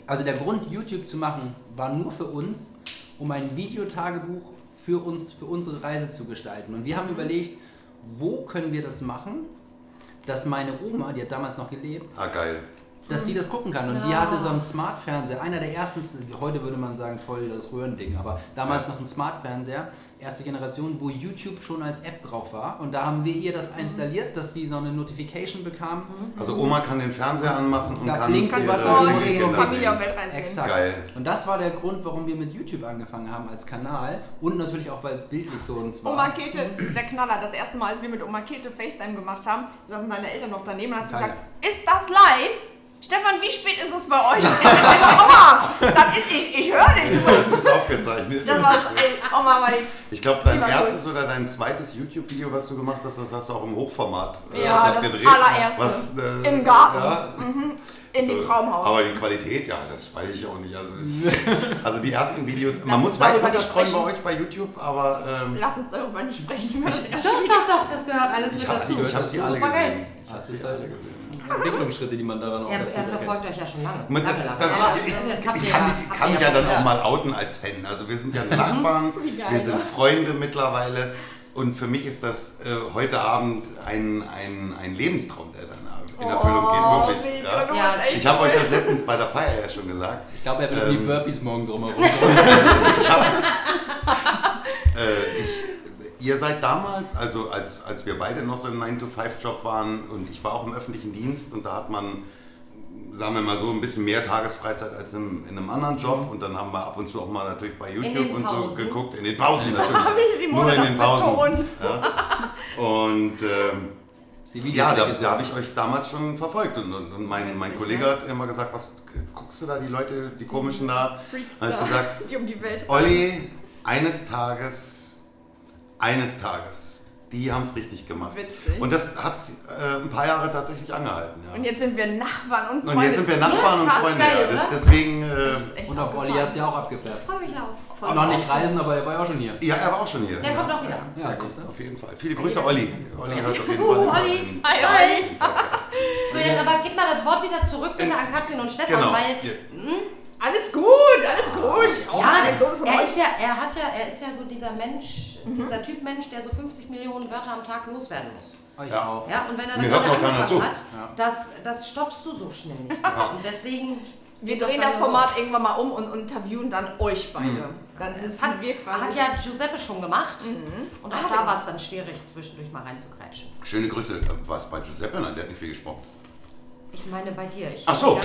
Also der Grund, YouTube zu machen, war nur für uns, um ein Videotagebuch für uns, für unsere Reise zu gestalten. Und wir haben überlegt, wo können wir das machen, dass meine Oma, die hat damals noch gelebt,
Ah, geil.
dass die das gucken kann. Und die hatte so einen Smart-Fernseher, einer der ersten, heute würde man sagen voll das Röhrending, aber damals noch ein Smart-Fernseher, erste Generation, wo YouTube schon als App drauf war. Und da haben wir ihr das installiert, dass sie so eine Notification bekam.
Also Oma kann den Fernseher anmachen und
Da
kann
blinkt
ihre
was
ihre
Familie auf. Weltreise sehen.
Exakt.
Geil.
Und das war der Grund, warum wir mit YouTube angefangen haben als Kanal und natürlich auch, weil es bildlich für uns war.
Oma Kete ist der Knaller. Das erste Mal, als wir mit Oma Kete FaceTime gemacht haben, saßen meine Eltern noch daneben und hat gesagt, ist das live? Stefan, wie spät ist es bei euch? Oma, das ist ich, ich höre dich.
Das ist aufgezeichnet.
Das war ey, Oma war die.
Ich glaube, dein erstes oder dein zweites YouTube-Video, was du gemacht hast, das hast du auch im Hochformat äh,
Ja, das allererste.
Was, äh,
Im Garten.
Ja,
In dem
so.
Traumhaus.
Aber die Qualität, ja, das weiß ich auch nicht. Also, also die ersten Videos, man
Lass
muss
uns
weit runterscrollen bei euch bei YouTube, aber ähm,
Lass uns darüber nicht sprechen.
Doch, doch, doch, das gehört alles mit
ich habe
dazu.
ich hab sie alle gesehen. Ich habe sie alle gesehen.
Entwicklungsschritte, die man daran auch
Er, er
erkennt.
verfolgt euch ja schon lange.
Man, das,
lange,
das, ich, ich
ihr
kann,
ja-
ich kann mich ja dann
schon
auch mal outen als Fan. Also wir sind ja Nachbarn, wir sind
ne?
Freunde mittlerweile und für mich ist das äh, heute Abend ein, ein, ein Lebenstraum, der dann in Erfüllung
Oh,
geht. Wirklich. Ja.
Ja,
Ich habe euch das letztens bei der Feier ja schon gesagt.
Ich glaube, er wird um die
Ähm,
Burpees morgen drumherum.
Äh, ich, ihr seid damals, also als, als wir beide noch so im 9-to-5-Job waren und ich war auch im öffentlichen Dienst und da hat man sagen wir mal so, ein bisschen mehr Tagesfreizeit als in, in einem anderen Job. Und dann haben wir ab und zu auch mal natürlich bei YouTube und so geguckt. In den Pausen natürlich.
Wie Simone
Nur in den Pausen. Ja. Und ähm, ja, da, da habe ich euch damals schon verfolgt. Und, und, und mein, mein
Witzig,
Kollege
ne?
hat immer gesagt, was guckst du da, die Leute, die komischen da?
Freaks da,
ich gesagt,
die um die Welt
Olli, eines Tages, eines Tages, die haben es richtig gemacht.
Witzig.
Und das hat äh, ein paar Jahre tatsächlich angehalten. Ja.
Und jetzt sind wir Nachbarn und Freunde.
Und jetzt sind wir Nachbarn und Freunde.
geil,
ja. das, deswegen, äh,
Und auf Olli hat sie auch abgefärbt.
Ich freue mich auch. Voll
Noch nicht reisen, aber er war ja auch schon hier.
ja, er war auch schon hier.
Der kommt auch wieder.
Ja, du?
Auf jeden Fall. Viele Grüße, Olli. Olli hört auf jeden
Uh,
Fall immer
Olli.
Hi,
Podcast.
So, jetzt aber gib mal das Wort wieder zurück bitte an Katrin und Stefan,
Genau.
weil
Ja.
Alles gut, alles gut. Auch
Ja, er ist ja, er hat ja, er ist ja so dieser Mensch, dieser Typ Mensch, der so 50 Millionen Wörter am Tag loswerden muss.
Euch
Ja.
auch.
Ja, und wenn er dann angefangen hat,
Ja.
das, das stoppst du so schnell nicht. mehr. Und deswegen
Wir drehen das
so.
Format irgendwann mal um und interviewen dann euch beide.
Mhm.
Dann
Das
sitzen
hat,
wir quasi.
hat ja Giuseppe schon gemacht. Und auch
Ah,
da war es dann schwierig, zwischendurch mal reinzugrätschen.
Schöne Grüße. Äh, Was bei Giuseppe? Nein, der hat nicht viel gesprochen.
Ich meine bei dir. Ich
Ach so.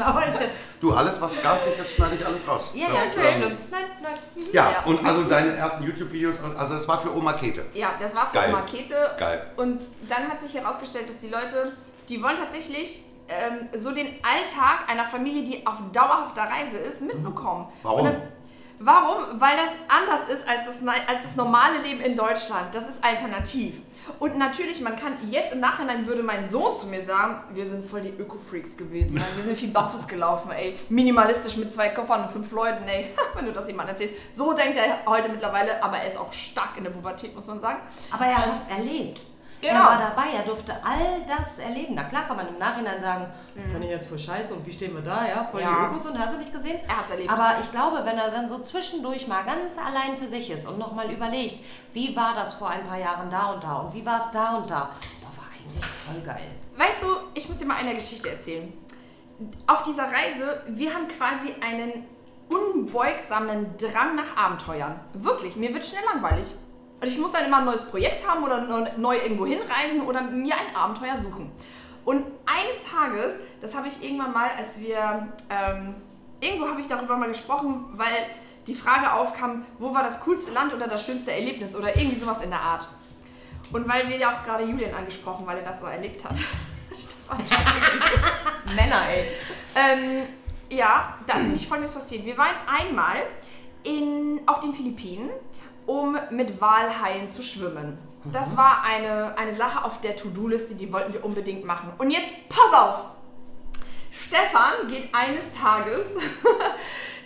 aber ist jetzt.
Du, alles, was garstig ist, schneide ich alles raus.
Ja, ja,
Das,
nicht
ähm.
Nein, nein.
Ja,
Ja.
und also deine ersten YouTube-Videos, also das war für Oma Kete.
Ja, das war für
Geil.
Makete.
Geil.
Und dann hat sich herausgestellt, dass die Leute, die wollen tatsächlich ähm, so den Alltag einer Familie, die auf dauerhafter Reise ist, mitbekommen.
Warum?
Warum? Weil das anders ist als das, als das normale Leben in Deutschland. Das ist alternativ. Und natürlich, man kann jetzt im Nachhinein würde mein Sohn zu mir sagen, wir sind voll die Öko-Freaks gewesen. Nein, wir sind viel barfuß gelaufen, ey. Minimalistisch mit zwei Koffern und fünf Leuten, ey. Wenn du das jemand erzählst. So denkt er heute mittlerweile, aber er ist auch stark in der Pubertät, muss man sagen.
Aber er hat es erlebt.
Genau.
Er war dabei, er durfte all das erleben. Na klar kann man im Nachhinein sagen, das fand ich jetzt voll scheiße und wie stehen wir da, ja? Voll
Mhm. Ja.
die Ökos und hast du nicht gesehen?
Er hat's erlebt.
Aber ich glaube, wenn er dann so zwischendurch mal ganz allein für sich ist und nochmal überlegt, wie war das vor ein paar Jahren da und da und wie war es da und da, boah, war eigentlich voll geil.
Weißt du, ich muss dir mal eine Geschichte erzählen. Auf dieser Reise, wir haben quasi einen unbeugsamen Drang nach Abenteuern. Wirklich, mir wird schnell langweilig. Und ich muss dann immer ein neues Projekt haben oder neu irgendwo hinreisen oder mir ein Abenteuer suchen. Und eines Tages, das habe ich irgendwann mal, als wir, ähm, irgendwo habe ich darüber mal gesprochen, weil die Frage aufkam, wo war das coolste Land oder das schönste Erlebnis oder irgendwie sowas in der Art. Und weil wir ja auch gerade Julian angesprochen, weil er das so erlebt hat. Männer, ey. Ähm, ja, da ist nämlich folgendes passiert. Wir waren einmal in, auf den Philippinen, um mit Walhaien zu schwimmen. Das war eine, eine Sache auf der To-Do-Liste, die wollten wir unbedingt machen. Und jetzt pass auf! Stefan geht eines Tages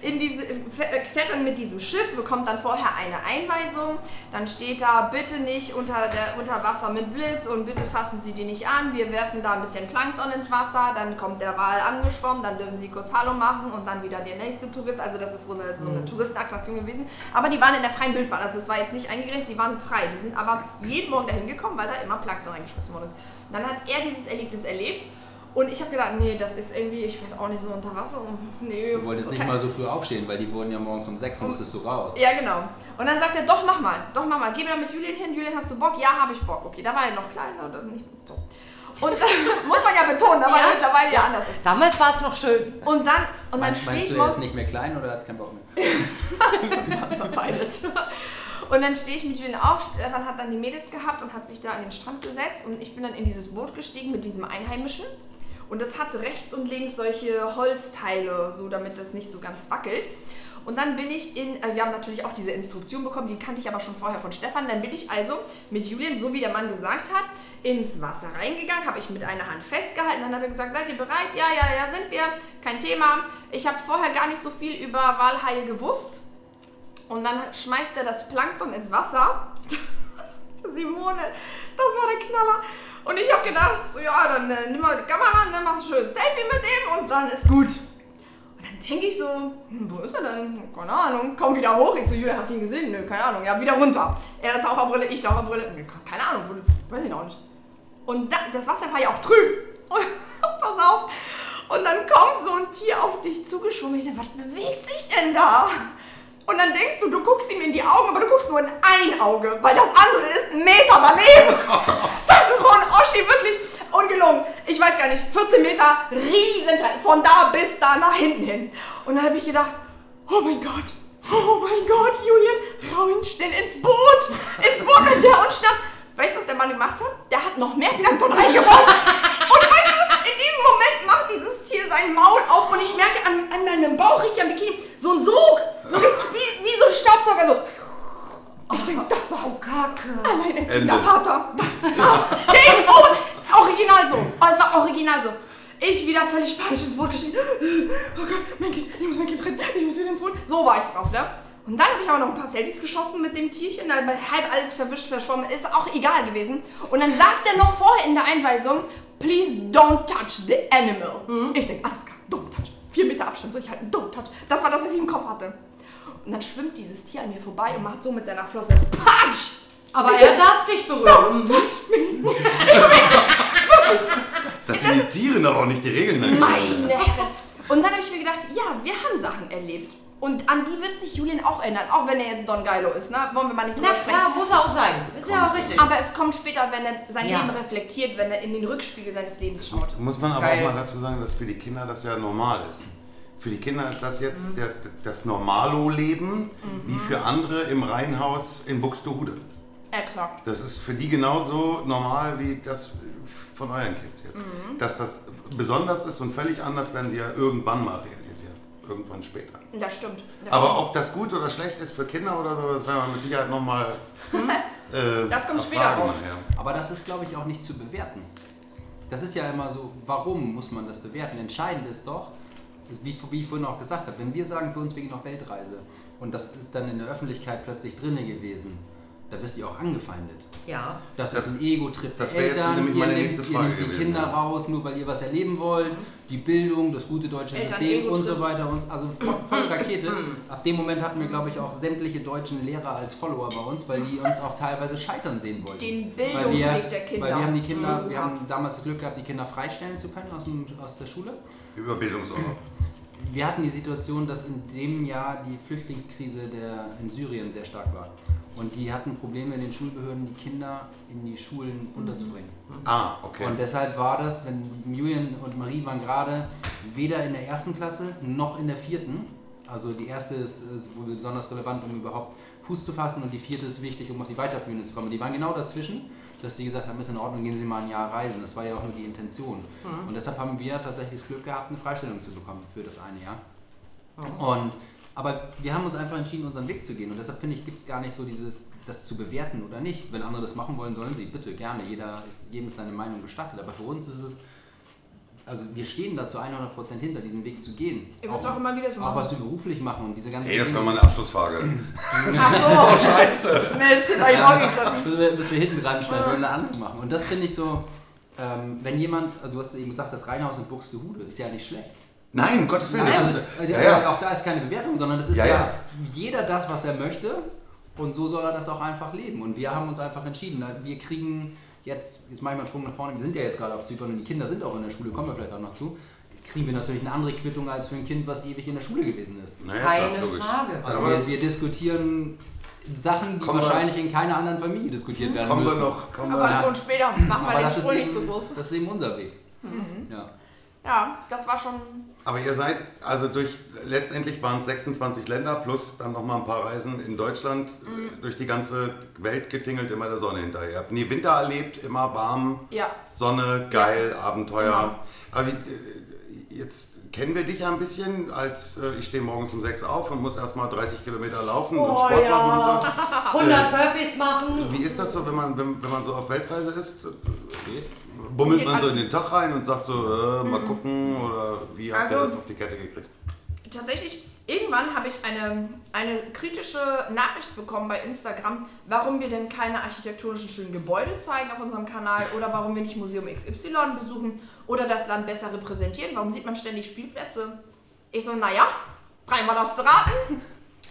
in diese, fährt dann mit diesem Schiff, bekommt dann vorher eine Einweisung. Dann steht da, bitte nicht unter, der, unter Wasser mit Blitz und bitte fassen Sie die nicht an. Wir werfen da ein bisschen Plankton ins Wasser. Dann kommt der Wal angeschwommen, dann dürfen Sie kurz Hallo machen und dann wieder der nächste Tourist. Also das ist so eine, so eine Touristenattraktion gewesen. Aber die waren in der freien Wildbahn. Also es war jetzt nicht eingegrenzt, die waren frei. Die sind aber jeden Morgen dahin gekommen, weil da immer Plankton reingeschmissen worden ist. Dann hat er dieses Erlebnis erlebt. Und ich habe gedacht, nee, das ist irgendwie, ich weiß auch nicht, so unter Wasser. Und nee,
Du wolltest nicht
okay.
mal so früh aufstehen, weil die wurden ja morgens um sechs, musstest du raus.
Ja, genau. Und dann sagt er, doch, mach mal, doch, mach mal. Geh wieder mit Julian hin. Julian, hast du Bock? Ja, habe ich Bock. Okay, da war er noch kleiner oder nicht. So. Und dann muss man ja betonen, da war
Ja.
er mittlerweile ja anders ist.
Damals war es noch schön.
Und dann, und dann
Meinst,
stehe
meinst
ich
du, er
morgens...
nicht mehr klein oder hat keinen Bock mehr?
Beides. Und dann stehe ich mit Julian auf. Stefan hat dann die Mädels gehabt und hat sich da an den Strand gesetzt. Und ich bin dann in dieses Boot gestiegen mit diesem Einheimischen. Und das hat rechts und links solche Holzteile, so damit das nicht so ganz wackelt. Und dann bin ich in, äh, wir haben natürlich auch diese Instruktion bekommen, die kannte ich aber schon vorher von Stefan. Dann bin ich also mit Julian, so wie der Mann gesagt hat, ins Wasser reingegangen, habe ich mit einer Hand festgehalten. Dann hat er gesagt, seid ihr bereit? Ja, ja, ja, sind wir. Kein Thema. Ich habe vorher gar nicht so viel über Walhaie gewusst. Und dann schmeißt er das Plankton ins Wasser. Simone, das war der Knaller. Und ich habe gedacht, so, ja, dann äh, nimm mal die Kamera, dann machst du ein schönes Selfie mit dem und dann ist gut. Und dann denke ich so, hm, wo ist er denn? Keine Ahnung. Komm wieder hoch. Ich so, Julia, hast du ihn gesehen? Nö, keine Ahnung. Ja, wieder runter. Er Taucherbrille, ich Taucherbrille. Keine Ahnung, wo, weiß ich noch nicht. Und da, das Wasser war ja auch trüb. Pass auf. Und dann kommt so ein Tier auf dich zugeschwommen. Ich denke, was bewegt sich denn da? Und dann denkst du, du guckst ihm in die Augen, aber du guckst nur in ein Auge, weil das andere ist ein Meter daneben. Das ist so ein Oschi, wirklich. Und gelungen. Ich weiß gar nicht, 14 Meter, Riesenteil, von da bis da nach hinten hin. Und dann habe ich gedacht, oh mein Gott, oh mein Gott, Julian, ihn schnell ins Boot. Ins Boot mit der und schnapp. Weißt du, was der Mann gemacht hat? Der hat noch mehr Plankton reingeworfen. Und weißt diesem Moment macht dieses Tier sein Maul auf und ich merke an, an meinem Bauch, richtig am Bikini, so ein Sog. So wie, wie so ein Staubsauger, so. Ich denke, das war's.
Oh, Kacke.
Alleinerziehender
Ende.
Vater. Das war's. Game over. Original so. Oh, es war original so. Ich wieder völlig panisch ins Boot gestiegen. Oh Gott, mein Kind, ich muss mein Kind retten. Ich muss wieder ins Boot. So war ich drauf, ne? Und dann habe ich aber noch ein paar Selfies geschossen mit dem Tierchen, da halb alles verwischt, verschwommen. Ist auch egal gewesen. Und dann sagt er noch vorher in der Einweisung, please don't touch the animal. Ich denke, alles klar, don't touch. Vier Meter Abstand soll ich halten, don't touch. Das war das, was ich im Kopf hatte. Und dann schwimmt dieses Tier an mir vorbei und macht so mit seiner Flosse Patsch!
Aber er darf dich berühren.
Das sind die Tiere doch auch nicht die Regeln. ne?
Meine Herren. Und dann habe ich mir gedacht, ja, wir haben Sachen erlebt. Und an die wird sich Julian auch erinnern, auch wenn er jetzt Don Geilo ist, ne? Wollen wir mal nicht drüber
Na
sprechen.
klar, muss er auch sein. Ist ja auch richtig.
Aber es kommt später, wenn er sein
Ja.
Leben reflektiert, wenn er in den Rückspiegel seines Lebens schaut.
Muss man aber
Geil.
auch mal dazu sagen, dass für die Kinder das ja normal ist. Für die Kinder ist das jetzt
Mhm.
der, das Normalo-Leben, wie für andere im Reihenhaus in Buxtehude.
Ja, klar.
Das ist für die genauso normal wie das von euren Kids jetzt.
Mhm.
Dass das besonders ist und völlig anders werden sie ja irgendwann mal realisieren. Irgendwann später.
Das stimmt. Das
Aber ob das gut oder schlecht ist für Kinder oder so, das werden wir mit Sicherheit nochmal. Äh,
Das kommt später raus.
Aber das ist, glaube ich, auch nicht zu bewerten. Das ist ja immer so, warum muss man das bewerten? Entscheidend ist doch, wie, wie ich vorhin auch gesagt habe, wenn wir sagen, für uns wir gehen auf Weltreise und das ist dann in der Öffentlichkeit plötzlich drinne gewesen, da wirst du auch angefeindet.
Ja.
Das,
Das-
ist ein Ego-Trip der
das wäre jetzt
Eltern.
nämlich
ihr
meine
nehmt,
nächste
ihr
Frage
nehmt die Kinder
ja.
raus, nur weil ihr was erleben wollt. Die Bildung, das gute deutsche
Eltern-
System und so weiter. Und, also voll, voll Rakete. Ab dem Moment hatten wir, glaube ich, auch sämtliche deutschen Lehrer als Follower bei uns, weil die uns auch teilweise scheitern sehen wollten.
Den
Weil
Bildungsweg
wir,
der Kinder.
Weil wir haben die Kinder,
Mhm.
wir haben damals das Glück gehabt, die Kinder freistellen zu können aus, dem, aus der Schule.
Über Bildungsurlaub.
Wir hatten die Situation, dass in dem Jahr die Flüchtlingskrise der, in Syrien sehr stark war. Und die hatten Probleme in den Schulbehörden, die Kinder in die Schulen unterzubringen.
Ah, okay.
Und deshalb war das, wenn Julian und Marie waren gerade weder in der ersten Klasse noch in der vierten. Also die erste ist, ist wohl besonders relevant, um überhaupt Fuß zu fassen und die vierte ist wichtig, um auf die weiterführende zu kommen. Die waren genau dazwischen, dass sie gesagt haben, ist in Ordnung, gehen Sie mal ein Jahr reisen. Das war ja auch nur die Intention. Und deshalb haben wir tatsächlich das Glück gehabt, eine Freistellung zu bekommen für das eine Jahr. Und, aber wir haben uns einfach entschieden, unseren Weg zu gehen. Und deshalb finde ich, gibt es gar nicht so dieses, das zu bewerten oder nicht. Wenn andere das machen wollen, sollen sie, bitte, gerne. Jeder ist, jedem ist seine Meinung gestattet. Aber für uns ist es, also wir stehen da zu 100% hinter, diesen Weg zu gehen.
Ihr würdet's auch immer wieder so
Auch
machen.
was wir beruflich machen und diese ganzen
Ey, das war
Dinge.
meine Abschlussfrage.
Ach so,
Scheiße.
Mist, jetzt hab ich
bis, wir, bis wir hinten dran standen und eine andere machen. Und das finde ich so, ähm, wenn jemand, du hast eben gesagt, das Reihenhaus in Buxtehude ist ja nicht schlecht.
Nein, um Gottes Willen.
Also,
das-
äh,
ja, ja.
Auch da ist keine Bewertung, sondern es ist
Ja,
ja,
ja.
jeder das, was er möchte und so soll er das auch einfach leben. Und wir haben uns einfach entschieden, wir kriegen jetzt, jetzt mache ich mal einen Sprung nach vorne, wir sind ja jetzt gerade auf Zypern und die Kinder sind auch in der Schule, kommen wir vielleicht auch noch zu, kriegen wir natürlich eine andere Quittung als für ein Kind, was ewig in der Schule gewesen ist.
Naja,
Keine
klar.
Frage.
Also
Aber-
wir, wir diskutieren Sachen, die
Kommen wir-
wahrscheinlich in keiner anderen Familie diskutiert werden
Kommen wir
müssen.
noch, kommen
Aber
wir
Ja.
das kommt später. Machen wir
Aber
den Sprung nicht so groß.
das ist eben unser Weg. Ja.
Ja, das war schon.
Aber ihr seid, also durch, letztendlich waren es 26 Länder plus dann nochmal ein paar Reisen in Deutschland,
Mhm.
äh, durch die ganze Welt getingelt, immer der Sonne hinterher. Ihr habt nie Winter erlebt, immer warm,
Ja.
Sonne, geil, Abenteuer.
Genau.
Aber wie, äh, jetzt kennen wir dich ja ein bisschen, als äh, ich stehe morgens um 6 auf und muss erstmal 30 Kilometer laufen und
Oh,
Sport
ja.
machen und so.
100 Burpees machen.
Wie ist das so, wenn man, wenn, wenn man so auf Weltreise ist? Bummelt man so
an-
in den Tag rein und sagt so, äh, mal gucken oder wie ihr
Also-
das auf die Kette gekriegt?
Tatsächlich, irgendwann habe ich eine, eine kritische Nachricht bekommen bei Instagram, warum wir denn keine architektonischen schönen Gebäude zeigen auf unserem Kanal oder warum wir nicht Museum XY besuchen oder das Land besser repräsentieren. Warum sieht man ständig Spielplätze? Ich so, naja, dreimal aufs Raten.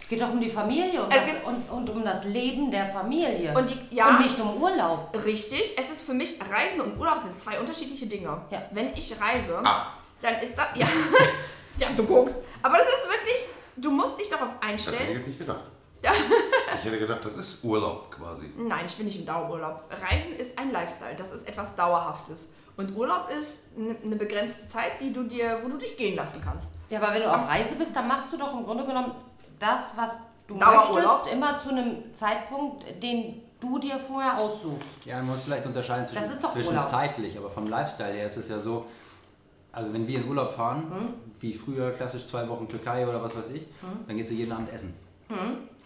Es geht doch um die Familie und,
Es
das, und, und um das Leben der Familie.
Und die- ja.
und nicht um Urlaub.
Richtig, es ist für mich, Reisen und Urlaub sind zwei unterschiedliche Dinge.
Ja.
Wenn ich reise,
Ach.
dann ist da, ja, ja, du guckst. Aber das ist wirklich, du musst dich darauf
Das hätte ich
einstellen.
jetzt nicht gedacht. Ich hätte gedacht, das ist Urlaub quasi.
Nein, ich bin nicht im Dauerurlaub. Reisen ist ein Lifestyle, das ist etwas Dauerhaftes. Und Urlaub ist eine ne begrenzte Zeit, die du dir, wo du dich gehen lassen kannst.
Ja, aber wenn du auf Reise bist, dann machst du doch im Grunde genommen das, was du möchtest, immer zu einem Zeitpunkt, den du dir vorher aussuchst.
Ja, man muss vielleicht unterscheiden zwischen,
Das ist doch
zwischen zeitlich, aber vom Lifestyle her ist es ja so, also wenn wir in Urlaub fahren,
Hm?
wie früher klassisch zwei Wochen Türkei oder was weiß ich,
Hm?
dann gehst du jeden Abend essen.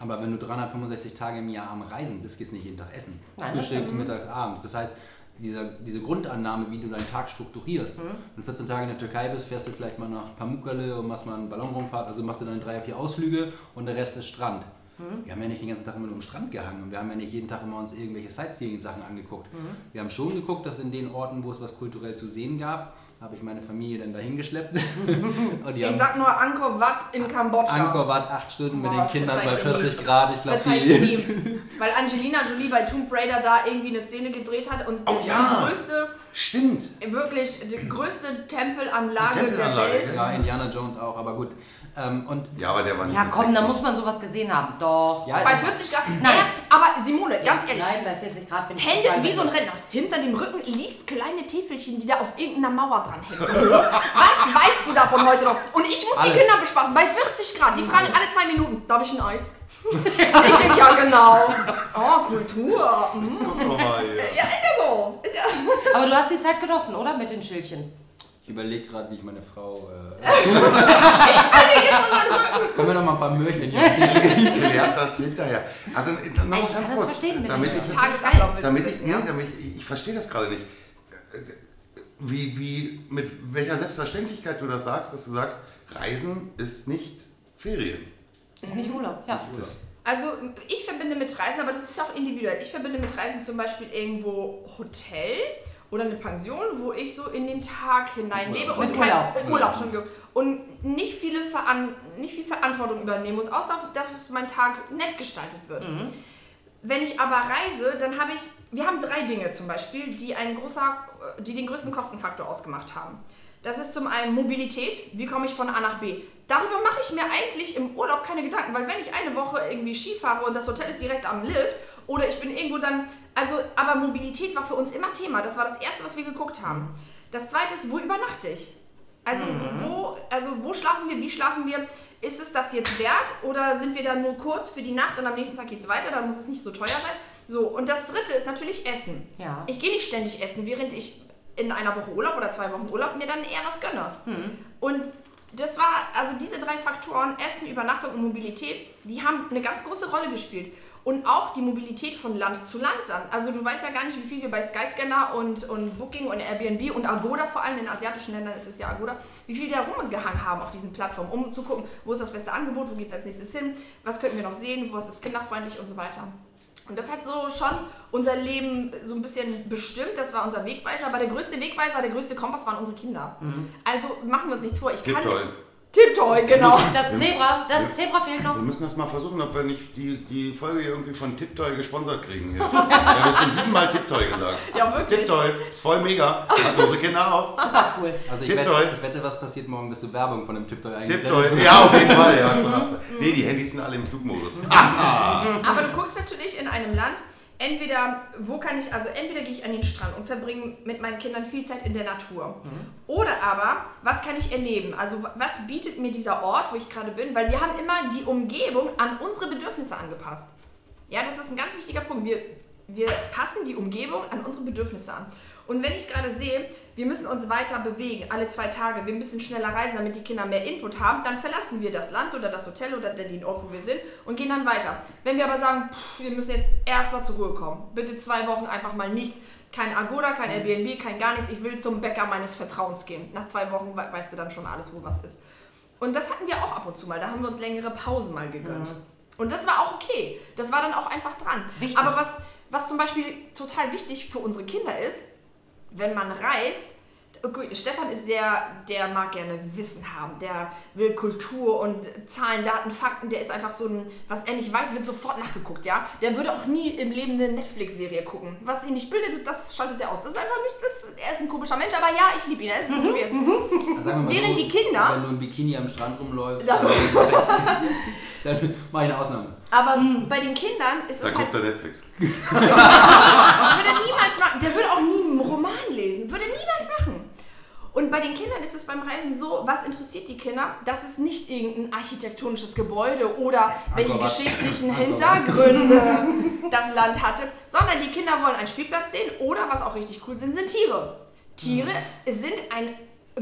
Aber wenn du 365 Tage im Jahr am Reisen bist, gehst du nicht jeden Tag essen. Frühstück, mittags, abends. Das heißt, dieser, diese Grundannahme, wie du deinen Tag strukturierst.
Hm?
Wenn du 14 Tage in der Türkei bist, fährst du vielleicht mal nach Pamukkale und machst mal einen Ballonrundfahrt, also machst du dann drei, vier Ausflüge und der Rest ist Strand.
Hm?
Wir haben ja nicht den ganzen Tag immer nur am Strand gehangen und wir haben ja nicht jeden Tag immer uns irgendwelche Sightseeing-Sachen angeguckt.
Hm?
Wir haben schon geguckt, dass in den Orten, wo es was kulturell zu sehen gab, habe ich meine Familie dann dahin geschleppt. und die
Ich sag nur Angkor Wat in Kambodscha.
Angkor Wat acht Stunden mit
Boah,
den Kindern bei
verzeih ich
40 Grad. Ich glaube, die.
nie. Weil Angelina Jolie bei Tomb Raider da irgendwie eine Szene gedreht hat und
Oh ja.
die größte,
Stimmt.
wirklich die größte Tempelanlage,
Die Tempelanlage,
der Welt.
Ja, Indiana Jones auch, aber gut. Ähm, und
Ja, aber der war nicht
Ja,
so
komm, da
sexy.
muss man sowas gesehen haben. Doch.
ja,
Bei 40 Grad.
Nein.
Aber Simone, ganz ehrlich.
Nein, bei 40 Grad bin ich
Hände wie so ein. Renner. Hinter dem Rücken liest kleine Täfelchen, die da auf irgendeiner Mauer dran hängen. So, Was weißt du davon heute noch? Und ich muss
Alles.
die Kinder bespaßen. Bei 40 Grad. Die fragen alle zwei Minuten, darf ich ein Eis? ich denke, ja genau. Oh, Kultur.
Mal hier.
Ja, ist ja so. Ist ja.
Aber du hast die Zeit genossen, oder? Mit den Schildchen.
ich überlege gerade, wie ich meine Frau. Äh, Können wir noch mal ein paar Möhrchen hier?
Ich lerne das hinterher. Also noch
Ich
mal ganz kurz, damit ich das,
Tagesablauf willst
damit ich, nee, damit ich, ich verstehe das gerade nicht. Wie, wie, mit welcher Selbstverständlichkeit du das sagst, dass du sagst, Reisen ist nicht Ferien.
Ist nicht Urlaub. Ja.
Das,
Also ich verbinde mit Reisen, aber das ist auch individuell. Ich verbinde mit Reisen zum Beispiel irgendwo Hotel oder eine Pension, wo ich so in den Tag hinein lebe und
Mit
kein
Urlaub.
Urlaub, Urlaub schon und nicht viele Veran nicht viel Verantwortung übernehmen muss, außer dass mein Tag nett gestaltet wird. Wenn ich aber reise, dann habe ich, wir haben drei Dinge zum Beispiel, die, ein großer, die den größten Kostenfaktor ausgemacht haben. Das ist zum einen Mobilität, wie komme ich von A nach B. Darüber mache ich mir eigentlich im Urlaub keine Gedanken, weil wenn ich eine Woche irgendwie Ski fahre und das Hotel ist direkt am Lift oder ich bin irgendwo dann, also, aber Mobilität war für uns immer Thema. Das war das Erste, was wir geguckt haben. Das Zweite ist, wo übernachte ich? Also, wo, also wo schlafen wir, wie schlafen wir? Ist es das jetzt wert oder sind wir da nur kurz für die Nacht und am nächsten Tag geht es weiter? Dann muss es nicht so teuer sein. So, und das dritte ist natürlich Essen.
Ja.
Ich gehe nicht ständig essen, während ich in einer Woche Urlaub oder zwei Wochen Urlaub mir dann eher was gönne. Und das war, also diese drei Faktoren, Essen, Übernachtung und Mobilität, die haben eine ganz große Rolle gespielt. Und auch die Mobilität von Land zu Land dann. Also du weißt ja gar nicht, wie viel wir bei Skyscanner und, und Booking und Airbnb und Agoda, vor allem in asiatischen Ländern ist es ja Agoda, wie viel da rumgehangen haben auf diesen Plattformen, um zu gucken, wo ist das beste Angebot, wo geht es als nächstes hin, was könnten wir noch sehen, was ist kinderfreundlich und so weiter. Und das hat so schon unser Leben so ein bisschen bestimmt. Das war unser Wegweiser. Aber der größte Wegweiser, der größte Kompass waren unsere Kinder. Also machen wir uns nichts vor. Ich kann
Tipptoy.
Tipptoy, genau.
Das Zebra, das Zebra fehlt noch.
Wir müssen das mal versuchen, ob wir nicht die, die Folge hier irgendwie von Tiptoy gesponsert kriegen. Hier. Wir haben jetzt schon siebenmal Tiptoy gesagt.
Ja, wirklich.
Tiptoy, ist voll mega. Hat unsere Kinder auch.
Das ist auch cool.
Also ich wette, ich wette, was passiert morgen, dass du Werbung von dem Tipptoy eingeblendet
Tiptoy, ja, auf jeden Fall. Ja, klar. Nee, die Handys sind alle im Flugmodus.
Aber du guckst natürlich in einem Land, entweder, wo kann ich, also entweder gehe ich an den Strand und verbringe mit meinen Kindern viel Zeit in der Natur. Oder aber, was kann ich erleben? Also was bietet mir dieser Ort, wo ich gerade bin? Weil wir haben immer die Umgebung an unsere Bedürfnisse angepasst. Ja, das ist ein ganz wichtiger Punkt. Wir, wir passen die Umgebung an unsere Bedürfnisse an. Und wenn ich gerade sehe, wir müssen uns weiter bewegen, alle zwei Tage, wir müssen schneller reisen, damit die Kinder mehr Input haben, dann verlassen wir das Land oder das Hotel oder den Ort, wo wir sind und gehen dann weiter. Wenn wir aber sagen, pff, wir müssen jetzt erstmal zur Ruhe kommen, bitte zwei Wochen einfach mal nichts, kein Agoda, kein Airbnb, kein gar nichts, ich will zum Bäcker meines Vertrauens gehen. Nach zwei Wochen we- weißt du dann schon alles, wo was ist. Und das hatten wir auch ab und zu mal, da haben wir uns längere Pausen mal gegönnt. Und das war auch okay. Das war dann auch einfach dran.
Wichtig.
Aber was, was zum Beispiel total wichtig für unsere Kinder ist, wenn man reist, Okay, Stefan ist sehr, der mag gerne Wissen haben, der will Kultur und Zahlen, Daten, Fakten, der ist einfach so ein, was er nicht weiß, wird sofort nachgeguckt, ja. Der würde auch nie im Leben eine Netflix-Serie gucken. Was ihn nicht bildet, das schaltet er aus. Das ist einfach nicht, das, er ist ein komischer Mensch, aber ja, ich liebe ihn, er ist gut, wie er ist.
Sagen wir mal
Während
so,
die Kinder-
Wenn du im Bikini am Strand rumläufst,
Ja.
dann, dann mach ich eine Ausnahme.
Aber bei den Kindern ist
Dann
es halt
guckt er Netflix.
würde niemals machen. Der würde auch nie Würde niemals machen. Und bei den Kindern ist es beim Reisen so, was interessiert die Kinder? Das ist nicht irgendein architektonisches Gebäude oder welche
Angkor Wat.
geschichtlichen
Angkor Wat.
Hintergründe das Land hatte, sondern die Kinder wollen einen Spielplatz sehen oder, was auch richtig cool sind, sind Tiere. Tiere sind ein,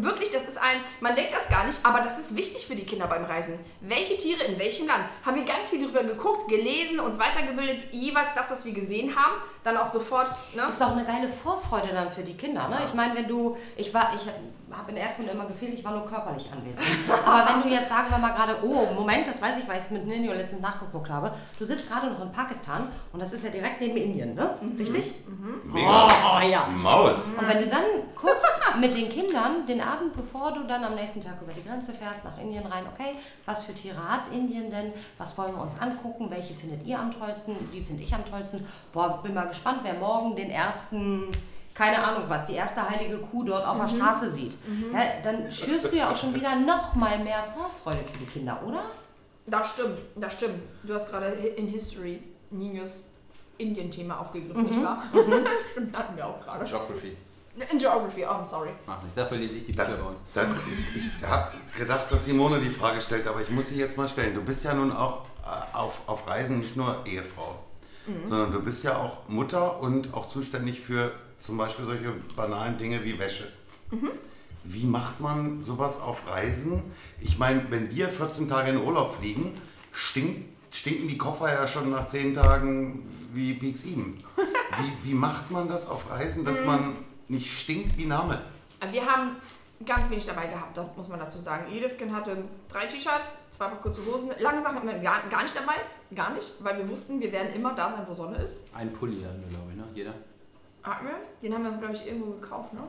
wirklich, das ist ein, man denkt das gar nicht, aber das ist wichtig für die Kinder beim Reisen. Welche Tiere in welchem Land? Haben wir ganz viel darüber geguckt, gelesen, uns weitergebildet, jeweils das, was wir gesehen haben, dann auch sofort, ne?
Ist auch eine geile Vorfreude dann für die Kinder. Ne? Ich meine, wenn du, ich war, ich habe in Erdkunde immer gefehlt, ich war nur körperlich anwesend. Aber wenn du jetzt sagen wir mal gerade, oh, Moment, das weiß ich, weil ich es mit Ninio letztens nachgeguckt habe. Du sitzt gerade noch in Pakistan und das ist ja direkt neben Indien, ne? Richtig?
Mega.
Oh ja.
Maus.
Und wenn du dann guckst mit den Kindern, den Abend, bevor du dann am nächsten Tag über die Grenze fährst, nach Indien rein, okay, was für Tiere hat Indien denn? Was wollen wir uns angucken? Welche findet ihr am tollsten? Die finde ich am tollsten. Boah, bin mal gespannt, wer morgen den ersten, keine Ahnung was, die erste heilige Kuh dort auf der Straße sieht. Ja, dann schürst du ja auch schon wieder noch mal mehr Vorfreude für die Kinder, oder?
Das stimmt, das stimmt. Du hast gerade in History Ninos Indien-Thema aufgegriffen, nicht wahr? stimmt, hatten wir auch gerade.
Geography.
In Geography, oh, I'm sorry.
Mach nichts. Dafür lese ich die
Da,
Bücher bei uns.
da, ich ich habe gedacht, dass Simone die Frage stellt, aber ich muss sie jetzt mal stellen. Du bist ja nun auch äh, auf, auf Reisen nicht nur Ehefrau, sondern du bist ja auch Mutter und auch zuständig für zum Beispiel solche banalen Dinge wie Wäsche. Wie macht man sowas auf Reisen? Ich meine, wenn wir 14 Tage in Urlaub fliegen, stinkt, stinken die Koffer ja schon nach 10 Tagen wie Peak 7. Wie, wie macht man das auf Reisen, dass man nicht stinkt wie Name?
Wir haben ganz wenig dabei gehabt, das muss man dazu sagen. Jedes Kind hatte drei T-Shirts, zwei Paar kurze Hosen. Lange Sachen hatten wir gar, gar nicht dabei, gar nicht, weil wir wussten, wir werden immer da sein, wo Sonne ist.
Ein Pulli dann, glaube ich, ne? Jeder.
Hatten wir? Den haben wir uns, glaube ich, irgendwo gekauft, ne?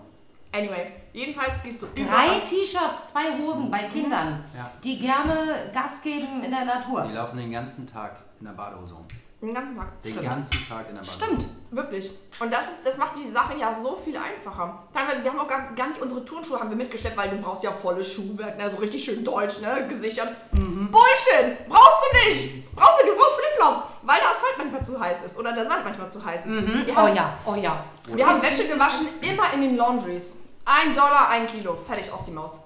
Anyway, jedenfalls gehst du
Drei T-Shirts, zwei Hosen bei Kindern,
Ja.
die gerne Gas geben in der Natur.
Die laufen den ganzen Tag in der Badehose rum.
Den ganzen Tag.
Den
Stimmt.
ganzen Tag in der Badehose.
Stimmt.
Wirklich. Und das, ist, das macht die Sache ja so viel einfacher. Teilweise, wir haben auch gar, gar nicht unsere Turnschuhe haben wir mitgeschleppt, weil du brauchst ja volles Schuhwerk, ne? so richtig schön deutsch, ne? gesichert. Bullshit! Brauchst du nicht! Brauchst du, du brauchst Flipflops, weil der Asphalt manchmal zu heiß ist oder der Sand manchmal zu heiß ist.
Oh
haben,
ja, oh ja.
wir haben Wäsche gewaschen, immer in den Laundries. Ein Dollar, ein Kilo, fertig aus die Maus.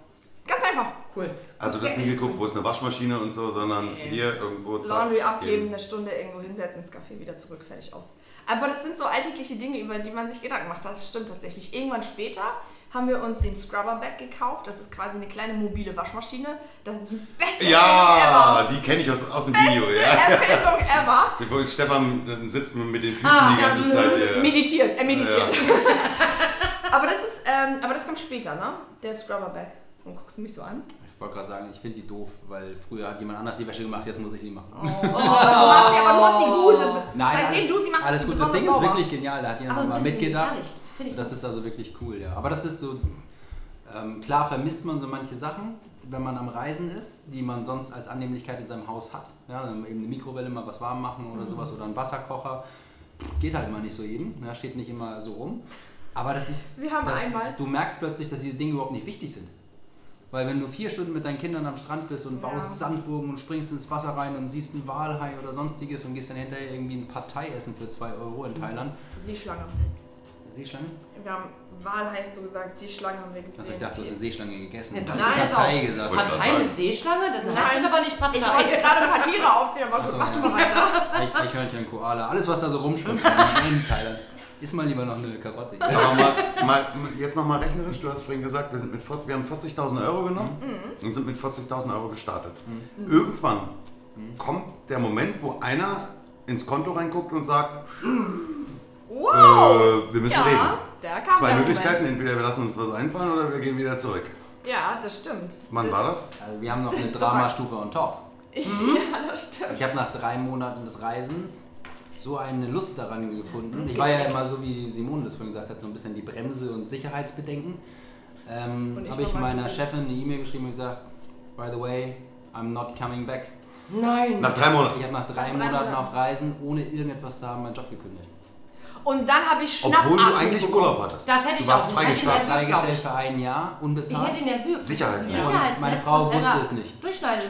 Ganz einfach.
Cool.
Also du hast nie geguckt, wo ist eine Waschmaschine und so, sondern hier irgendwo zack,
Laundry abgeben,
gehen.
eine Stunde irgendwo hinsetzen, ins Café wieder zurück, fertig aus. Aber das sind so alltägliche Dinge, über die man sich Gedanken macht. Das stimmt tatsächlich. Irgendwann später haben wir uns den Scrubber Bag gekauft. Das ist quasi eine kleine mobile Waschmaschine. Das ist die beste
Ja,
Erfindung
die kenne ich aus, aus dem
ever.
Video.
Beste
Ja.
Erfindung ever.
Wo Stefan dann sitzt mit den Füßen
Ah,
die ganze. Zeit. Ja.
Meditiert, er meditiert.
Ja.
aber das ist, ähm, aber das kommt später, ne? Der Scrubber Und guckst du mich so an?
Ich wollte gerade sagen, ich finde die doof, weil früher hat jemand anders die Wäsche gemacht, jetzt muss ich sie machen.
Oh, aber du machst sie, aber du machst sie gut.
Nein,
Seitdem
alles,
du sie machst,
alles gut. Das Ding
besonders
ist
sauber.
wirklich genial. Da hat jemand mal mitgedacht. Das ist also wirklich cool, ja. Aber das ist so, ähm, klar vermisst man so manche Sachen, wenn man am Reisen ist, die man sonst als Annehmlichkeit in seinem Haus hat. Ja, eben eine Mikrowelle mal was warm machen
Mhm.
oder sowas oder ein Wasserkocher. Geht halt immer nicht so jedem, ja, steht nicht immer so rum. Aber das ist,
Wir haben
das,
einmal-
du merkst plötzlich, dass diese Dinge überhaupt nicht wichtig sind. Weil wenn du vier Stunden mit deinen Kindern am Strand bist und
Ja.
baust Sandburgen und springst ins Wasser rein und siehst einen Walhai oder sonstiges und gehst dann hinterher irgendwie ein Partei essen für 2 Euro in Thailand.
Seeschlange.
Seeschlange?
Wir haben Wahl heißt so gesagt, Seeschlange haben wir gesehen.
Also ich dachte, du hast eine Seeschlange gegessen.
Ja,
Ich
nein,
Partei
auch.
gesagt.
Wollte
Partei mit Seeschlange? Das
Nein.
ist aber nicht Partei.
Ich wollte gerade ein paar Tiere aufzählen, aber
so,
mach du
ja.
mal weiter.
Eich- Eichhörnchen, Koala, alles was da so rumschwimmt in Thailand. Ist mal lieber noch eine Karotte.
Aber mal, mal, jetzt nochmal rechnerisch, du hast vorhin gesagt, wir, sind mit 40, wir haben 40.000 Euro genommen
Mhm.
und sind mit 40.000 Euro gestartet. Irgendwann kommt der Moment, wo einer ins Konto reinguckt und sagt,
Wow!
äh, wir müssen
ja,
reden.
da kam
Zwei
der
Möglichkeiten, entweder wir lassen uns was einfallen oder wir gehen wieder zurück.
Moment. Ja, das stimmt.
Wann war das?
Also wir haben noch eine Dramastufe on top.
Ja, das stimmt.
Ich habe nach drei Monaten des Reisens so eine Lust daran gefunden. Ich war ja immer so, wie Simone das vorhin gesagt hat, so ein bisschen die Bremse und Sicherheitsbedenken. ähm,
ich
habe ich meiner. Chefin eine E-Mail geschrieben und gesagt, by the way, I'm not coming back.
Nein.
Nach drei
Ich
Monaten.
habe nach drei,
drei
Monaten
Monaten.
auf Reisen, ohne irgendetwas zu haben, meinen Job gekündigt.
Und dann habe ich
Obwohl du
Schnappatmung
eigentlich
bekommen.
Urlaub hattest.
Das hätte
du
ich
warst
auch ich
freigestellt.
Freigestellt
ich.
für ein Jahr,
Ich
unbezahlt.
hätte nervös.
Sicherheitsnetz.
Sicherheitsnetz.
Meine Frau wusste es nicht.
Durchschneidet.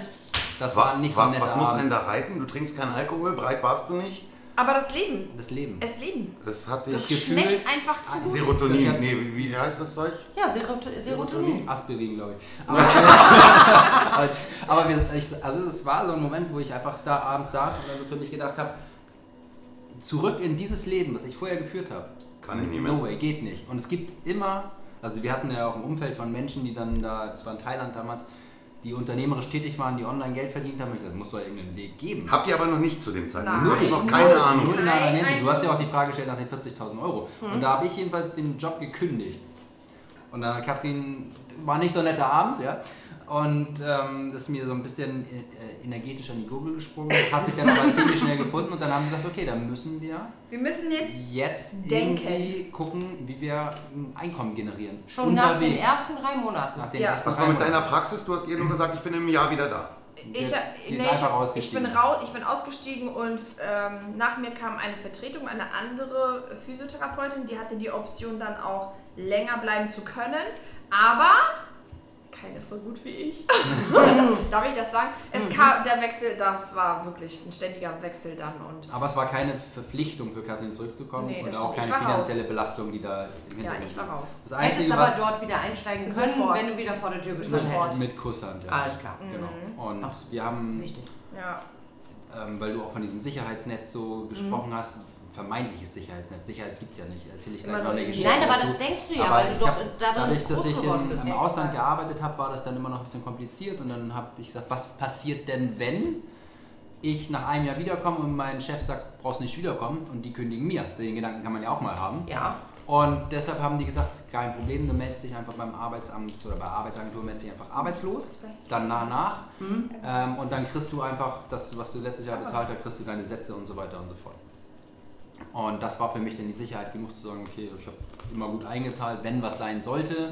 Das war,
War,
nicht so netter
was muss einen da reiten? Du trinkst keinen Alkohol, breit warst du nicht.
Aber das Leben.
Das Leben.
Es Leben.
Das hat
Das
dich
Gefühl-
Schmeckt einfach zu gut.
Serotonin.
Das hat-
Nee, wie, wie heißt das Zeug?
Ja, Serot- Serotonin.
Aspirin, glaube ich. Aber, aber, aber wir, ich, also es war so ein Moment, wo ich einfach da abends saß und dann so für mich gedacht habe, zurück in dieses Leben, was ich vorher geführt habe.
Kann ich nicht mehr.
No way, geht nicht. Und es gibt immer, also wir hatten ja auch ein Umfeld von Menschen, die dann da, es war in Thailand damals, die unternehmerisch tätig waren, die online Geld verdient haben. Ich es muss doch irgendeinen Weg geben.
Habt ihr aber noch nicht zu dem Zeitpunkt.
Nein.
Du hattest noch
Null.
keine Ahnung.
Null Nada Niente. Du hast ja auch die. Frage gestellt nach den 40.000 Euro. Und da habe ich jedenfalls den Job gekündigt. Und dann hat Katrin, war nicht so ein netter Abend, ja. Und ähm, ist mir so ein bisschen äh, energetisch an die Gurgel gesprungen, hat sich dann aber ziemlich schnell gefunden und dann haben wir gesagt, okay, dann müssen wir
Wir müssen jetzt
jetzt
Denken.
irgendwie gucken, wie wir ein Einkommen generieren.
Schon nach den
Unterwegs.
ersten drei Monaten.
Nach den
Ja.
ersten
Was war mit
drei
deiner
Monaten.
Praxis? Du hast ihr nur gesagt, ich bin im Jahr wieder da.
Ich,
ist
nee,
einfach
ich, ich,
ausgestiegen.
bin rau, ich bin ausgestiegen und ähm, nach mir kam eine Vertretung, eine andere Physiotherapeutin, die hatte die Option dann auch länger bleiben zu können, aber keine ist so gut wie ich. Darf ich das sagen? Es kam der Wechsel, das war wirklich ein ständiger Wechsel dann und
Aber es war keine Verpflichtung für Katrin zurückzukommen
Nee,
und auch keine
war raus.
finanzielle Belastung, die da im
ja,
Hintergrund
ich war raus.
Das
Hättest
Einzige,
aber
was
dort wieder einsteigen können,
Sofort.
wenn du wieder vor der Tür gestanden
Sofort.
hättest.
mit Kusshand, ja.
Alles klar.
Genau. Und
Ach,
wir haben,
Wichtig.
Ja.
ähm, weil du auch von diesem Sicherheitsnetz so gesprochen hast, vermeintliches Sicherheitsnetz, Sicherheit gibt es ja nicht, erzähle ich gleich noch eine Geschichte
Nein, aber
dazu.
das denkst du ja,
Aber
weil du
ich
doch
hab, dadurch, dass ich
geworden
im,
bist.
im Ausland
Exakt.
gearbeitet habe, war das dann immer noch ein bisschen kompliziert und dann habe ich gesagt, was passiert denn, wenn ich nach einem Jahr wiederkomme und mein Chef sagt, brauchst nicht wiederkommen und die kündigen mir. Den Gedanken kann man ja auch mal haben.
Ja.
Und deshalb haben die gesagt, kein Problem, du meldest dich einfach beim Arbeitsamt oder bei Arbeitsagentur meldest dich einfach arbeitslos, dann nach nach ähm, und dann kriegst du einfach das, was du letztes Jahr bezahlt hast, kriegst du deine Sätze und so weiter und so fort. Und das war für mich dann die Sicherheit genug zu sagen, okay, ich habe immer gut eingezahlt, wenn was sein sollte.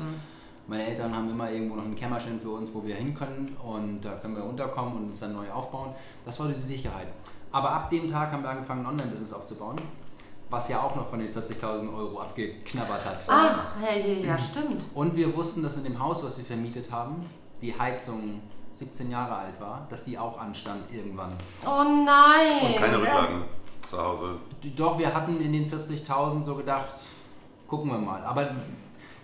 Meine Eltern haben immer irgendwo noch ein Kämmerchen für uns, wo wir hin können und da können wir unterkommen und uns dann neu aufbauen. Das war die Sicherheit. Aber ab dem Tag haben wir angefangen, ein Online-Business aufzubauen, was ja auch noch von den 40.000 Euro abgeknabbert hat.
Ach, hey, ja, stimmt.
Und wir wussten, dass in dem Haus, was wir vermietet haben, die Heizung 17 Jahre alt war, dass die auch anstand irgendwann.
Oh nein.
Und keine Rücklagen zu Hause.
Doch, wir hatten in den 40.000 so gedacht, gucken wir mal. Aber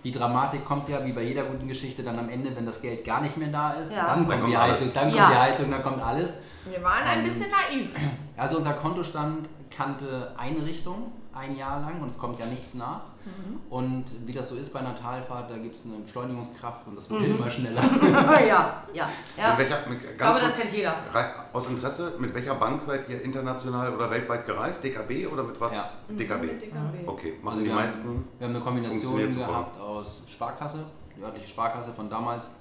die Dramatik kommt ja wie bei jeder guten Geschichte dann am Ende, wenn das Geld gar nicht mehr da ist.
Ja.
Dann kommt,
Dann kommt
die. Heizung, dann kommt
Ja.
die Heizung, dann kommt alles.
Wir waren ein
Ähm,
bisschen naiv.
Also unser Kontostand kannte eine Richtung ein Jahr lang und es kommt ja nichts nach.
Mhm.
Und wie das so ist bei einer Talfahrt, da gibt es eine Beschleunigungskraft und das wird
Mhm.
immer schneller.
ja, ja, ja.
Mit welcher, mit,
glaube, das kennt jeder.
aus Interesse, mit welcher Bank seid ihr international oder weltweit gereist? DKB oder mit was?
Ja.
DKB.
Mit DKB.
Okay, machen
Also
die
wir haben-
meisten.
Wir haben eine Kombination gehabt aus Sparkasse, die örtliche Sparkasse von damals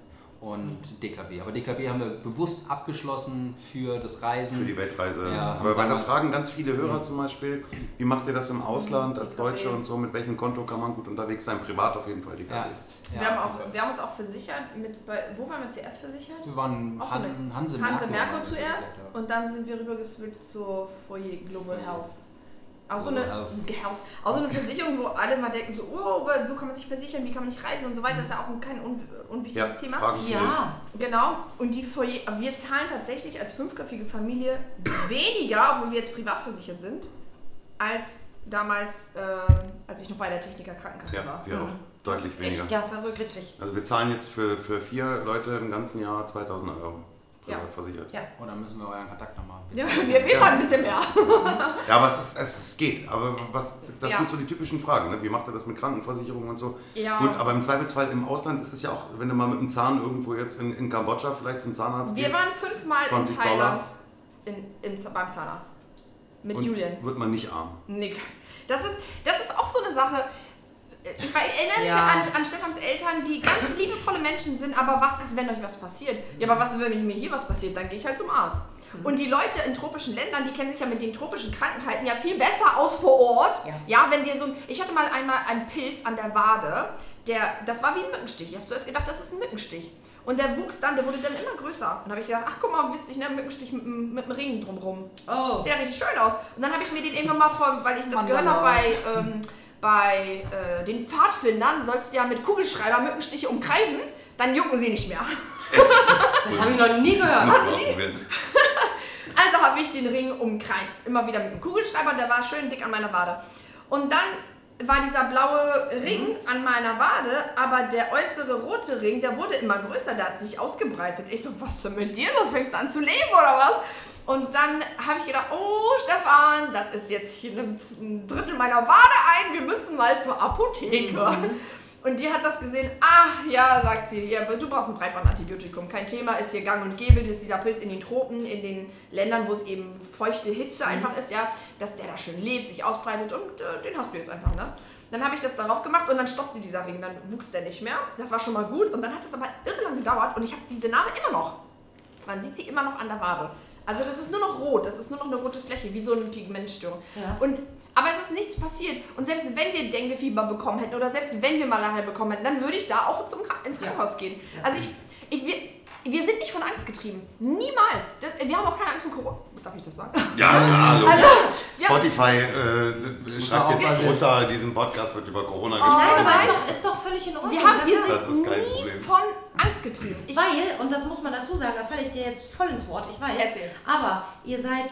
und DKB. Aber DKB haben wir bewusst abgeschlossen für das Reisen.
Für die Weltreise.
Ja,
Aber weil
damals-
das fragen ganz viele Hörer zum Beispiel, wie macht ihr das im Ausland als. Deutsche und so, mit welchem Konto kann man gut unterwegs sein? Privat auf jeden Fall DKB.
ja.
Wir,
Ja,
haben auch, wir haben uns auch versichert, mit, bei, wo waren wir zuerst versichert?
wir waren
Auch so eine-
Han, Hanse
Hanse
Merkur
zuerst und dann sind wir rübergeswitcht zur Foyer Global. Health. Auch so, eine, auch so eine Versicherung, wo alle mal denken so, oh, wo wo kann man sich versichern, wie kann man nicht reisen und so weiter. Das ist ja auch ein, kein un,
Ja,
unwichtiges Thema.
fragen.
Ja.
Genau. Und die Foyer, wir zahlen tatsächlich als fünfköpfige Familie weniger, obwohl wir jetzt privat versichert sind, als damals, ähm, als ich noch bei der Techniker Krankenkasse
Ja,
war.
wir auch.
Das
Deutlich
ist
weniger.
Echt,
Ja,
verrückt.
witzig.
Also wir zahlen jetzt für, für vier Leute im ganzen Jahr 2000 Euro privat
Ja.
versichert.
Ja.
Oh, dann müssen wir euren Kontakt nochmal.
Ja, wir, wir ein bisschen mehr.
Ja, aber es, ist, es geht. Aber was, das
Ja.
sind so die typischen Fragen. Ne? Wie macht ihr das mit Krankenversicherung und so?
Ja.
Gut, aber im Zweifelsfall im Ausland ist es ja auch, wenn du mal mit dem Zahn irgendwo jetzt in, in Kambodscha vielleicht zum Zahnarzt
Wir
gehst,
waren fünfmal in
20
Thailand in, in, beim Zahnarzt. Mit
und
Julian.
wird man nicht arm.
Nick. Das ist, das ist auch so eine Sache. Ich erinnere
Ja.
mich an, an Stefans Eltern, die ganz liebevolle Menschen sind, aber was ist, wenn euch was passiert? Ja, aber was ist, wenn mir hier was passiert? Dann gehe ich halt zum Arzt. Und die Leute in tropischen Ländern, die kennen sich ja mit den tropischen Krankheiten ja viel besser aus vor Ort.
Ja.
Ja, wenn dir so ein. Ich hatte mal einmal einen Pilz an der Wade, der. Das war wie ein Mückenstich. Ich habe zuerst gedacht, das ist ein Mückenstich. Und der wuchs dann, der wurde dann immer größer. Und da habe ich gedacht, ach guck mal, witzig, ne? Mückenstich mit, dem- mit einem Ring drumrum.
Oh.
Sieht ja richtig schön aus. Und dann habe ich mir den irgendwann mal vor, weil ich das
Mann,
gehört habe bei, ähm, bei äh, den Pfadfindern, sollst du ja mit Kugelschreiber Mückenstiche umkreisen, dann jucken sie nicht mehr.
Das habe ich noch nie gehört.
Muss ausprobieren.
Also habe ich den Ring umkreist. Immer wieder mit dem Kugelschreiber, der war schön dick an meiner Wade. Und dann war dieser blaue Ring an meiner Wade, aber der äußere rote Ring, der wurde immer größer, der hat sich ausgebreitet. Ich so, was ist denn mit dir? los? fängst du an zu leben oder was? Und dann habe ich gedacht, oh Stefan, das ist jetzt hier nimmt ein Drittel meiner Wade ein, wir müssen mal zur Apotheke. Und die hat das gesehen. Ah, ja, sagt sie, ja, du brauchst ein Breitbandantibiotikum. Kein Thema, ist hier gang und gäbe. Das ist dieser Pilz in den Tropen, in den Ländern, wo es eben feuchte Hitze einfach ist, ja, dass der da schön lebt, sich ausbreitet und äh, den hast du jetzt einfach, ne? Dann habe ich das darauf gemacht und dann stoppte dieser Ring, dann wuchs der nicht mehr. Das war schon mal gut und dann hat es aber irre lang gedauert und ich habe diese Narbe immer noch. Man sieht sie immer noch an der Wade. Also das ist nur noch rot, das ist nur noch eine rote Fläche, wie so eine Pigmentstörung.
Ja.
Und, aber es ist nichts passiert. Und selbst wenn wir Denguefieber bekommen hätten oder selbst wenn wir Malaria bekommen hätten, dann würde ich da auch zum, ins
Ja.
Krankenhaus gehen.
Ja.
Also ich, ich, wir, wir sind nicht von Angst getrieben. Niemals. Das, wir haben auch keine Angst vor Corona. Darf ich das sagen?
Ja, hallo.
Also, ja.
Spotify äh, schreibt jetzt
aufpassen.
drunter, diesen Podcast wird über Corona
Nein,
gesprochen.
aber
Nein.
ist doch, ist doch völlig in Ordnung.
Wir, haben, wir
Das ist
sind
kein
nie
Problem.
von Angst getrieben. Ich,
Weil, und das muss man dazu sagen, da falle ich dir jetzt voll ins Wort, ich weiß.
Erzähl.
Aber ihr seid,